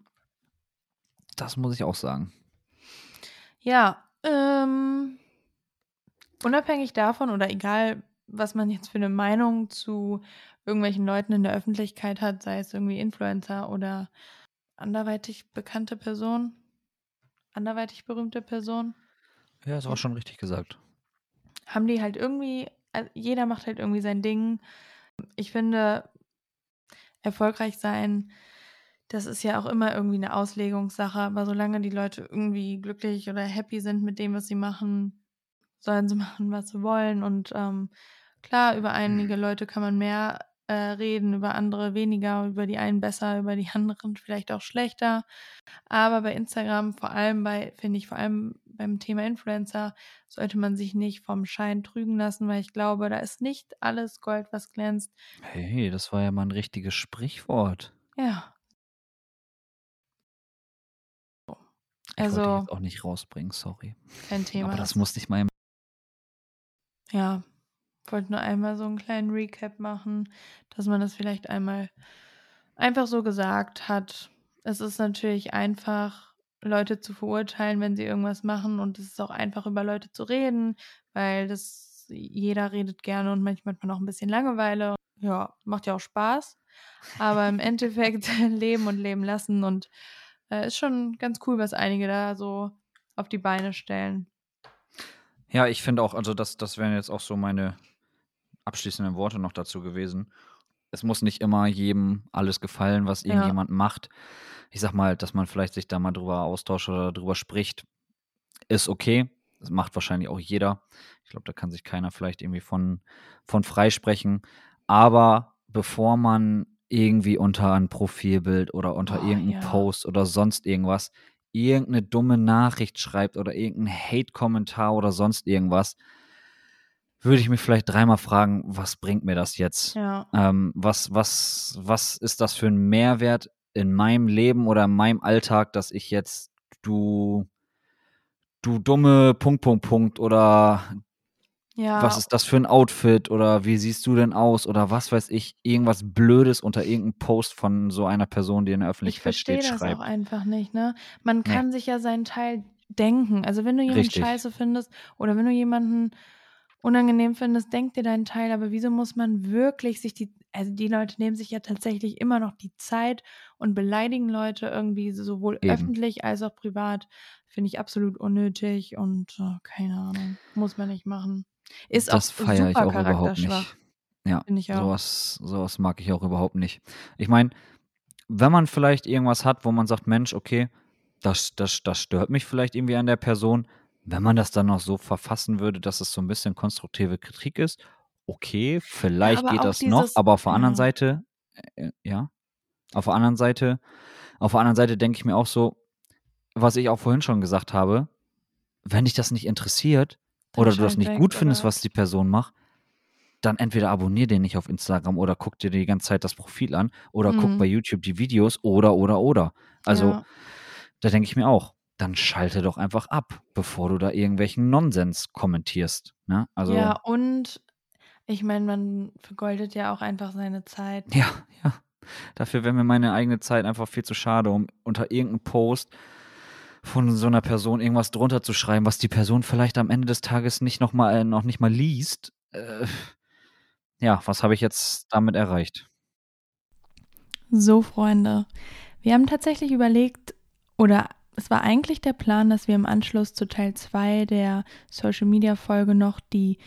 Das muss ich auch sagen. Ja, ähm, unabhängig davon oder egal, was man jetzt für eine Meinung zu irgendwelchen Leuten in der Öffentlichkeit hat, sei es irgendwie Influencer oder anderweitig bekannte Person, anderweitig berühmte Person, Ja, ist auch schon richtig gesagt. haben die halt irgendwie, also jeder macht halt irgendwie sein Ding. Ich finde, erfolgreich sein, das ist ja auch immer irgendwie eine Auslegungssache, aber solange die Leute irgendwie glücklich oder happy sind mit dem, was sie machen, sollen sie machen, was sie wollen. Und ähm, klar, über einige Leute kann man mehr äh, reden, über andere weniger, über die einen besser, über die anderen vielleicht auch schlechter. Aber bei Instagram, vor allem bei, finde ich, vor allem beim Thema Influencer, sollte man sich nicht vom Schein trügen lassen, weil ich glaube, da ist nicht alles Gold, was glänzt. Hey, das war ja mal ein richtiges Sprichwort. Ja. Ich wollte Also, jetzt auch nicht rausbringen, sorry. kein Thema. Aber das musste ich mal. im- Ja, wollte nur einmal so einen kleinen Recap machen, dass man das vielleicht einmal einfach so gesagt hat. Es ist natürlich einfach, Leute zu verurteilen, wenn sie irgendwas machen und es ist auch einfach über Leute zu reden, weil das jeder redet gerne und manchmal hat man auch ein bisschen Langeweile. Ja, macht ja auch Spaß. Aber im Endeffekt leben und leben lassen und äh, ist schon ganz cool, was einige da so auf die Beine stellen. Ja, ich finde auch, also das, das wären jetzt auch so meine abschließenden Worte noch dazu gewesen. Es muss nicht immer jedem alles gefallen, was Ja. irgendjemand macht. Ich sag mal, dass man vielleicht sich da mal drüber austauscht oder drüber spricht, ist okay. Das macht wahrscheinlich auch jeder. Ich glaube, da kann sich keiner vielleicht irgendwie von, von freisprechen. Aber bevor man irgendwie unter ein Profilbild oder unter Oh, irgendeinen ja. Post oder sonst irgendwas irgendeine dumme Nachricht schreibt oder irgendeinen Hate-Kommentar oder sonst irgendwas, würde ich mich vielleicht dreimal fragen, was bringt mir das jetzt? Ja. Ähm, was, was, was ist das für ein Mehrwert in meinem Leben oder in meinem Alltag, dass ich jetzt du, du dumme Punkt, Punkt, Punkt oder Ja. was ist das für ein Outfit oder wie siehst du denn aus oder was weiß ich, irgendwas Blödes unter irgendeinem Post von so einer Person, die in der Ich Öffentlichkeit verstehe steht, das schreibt. auch einfach nicht, ne? Man Nee. kann sich ja seinen Teil denken. Also wenn du jemanden Richtig. scheiße findest oder wenn du jemanden unangenehm findest, denk dir deinen Teil. Aber wieso muss man wirklich sich die, also die Leute nehmen sich ja tatsächlich immer noch die Zeit und beleidigen Leute irgendwie sowohl Eben. öffentlich als auch privat. Finde ich absolut unnötig und äh, keine Ahnung, muss man nicht machen. Ist das auch feiere ich auch überhaupt nicht. Ja, sowas, sowas mag ich auch überhaupt nicht. Ich meine, wenn man vielleicht irgendwas hat, wo man sagt, Mensch, okay, das, das, das stört mich vielleicht irgendwie an der Person, wenn man das dann noch so verfassen würde, dass es so ein bisschen konstruktive Kritik ist, okay, vielleicht aber geht das noch, dieses- aber auf der anderen ja. Seite, äh, ja, auf der anderen Seite, auf der anderen Seite denke ich mir auch so, was ich auch vorhin schon gesagt habe, wenn dich das nicht interessiert Dann oder du das nicht gut oder findest, was was? die Person macht, dann entweder abonnier den nicht auf Instagram oder guck dir die ganze Zeit das Profil an oder guck Mhm. bei YouTube die Videos oder oder oder. Also Ja. da denke ich mir auch, dann schalte doch einfach ab, bevor du da irgendwelchen Nonsens kommentierst. Ne? Also ja, ja, und ich meine, man vergoldet ja auch einfach seine Zeit. ja, Dafür wäre mir meine eigene Zeit einfach viel zu schade, um unter irgendeinem Post von so einer Person irgendwas drunter zu schreiben, was die Person vielleicht am Ende des Tages nicht noch mal, äh, noch nicht mal liest. Äh, ja, was habe ich jetzt damit erreicht? So, Freunde, wir haben tatsächlich überlegt, oder es war eigentlich der Plan, dass wir im Anschluss zu Teil 2 der Social Media Folge noch die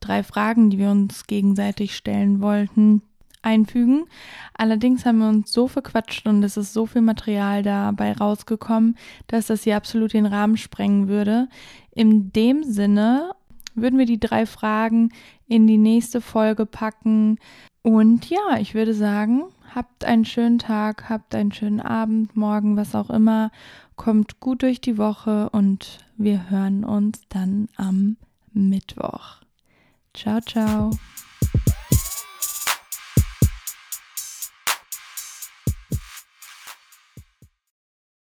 drei Fragen, die wir uns gegenseitig stellen wollten, einfügen. Allerdings haben wir uns so verquatscht und es ist so viel Material dabei rausgekommen, dass das hier absolut den Rahmen sprengen würde. In dem Sinne würden wir die drei Fragen in die nächste Folge packen. Und ja, ich würde sagen, habt einen schönen Tag, habt einen schönen Abend, morgen, was auch immer. Kommt gut durch die Woche und wir hören uns dann am Mittwoch. Ciao, ciao.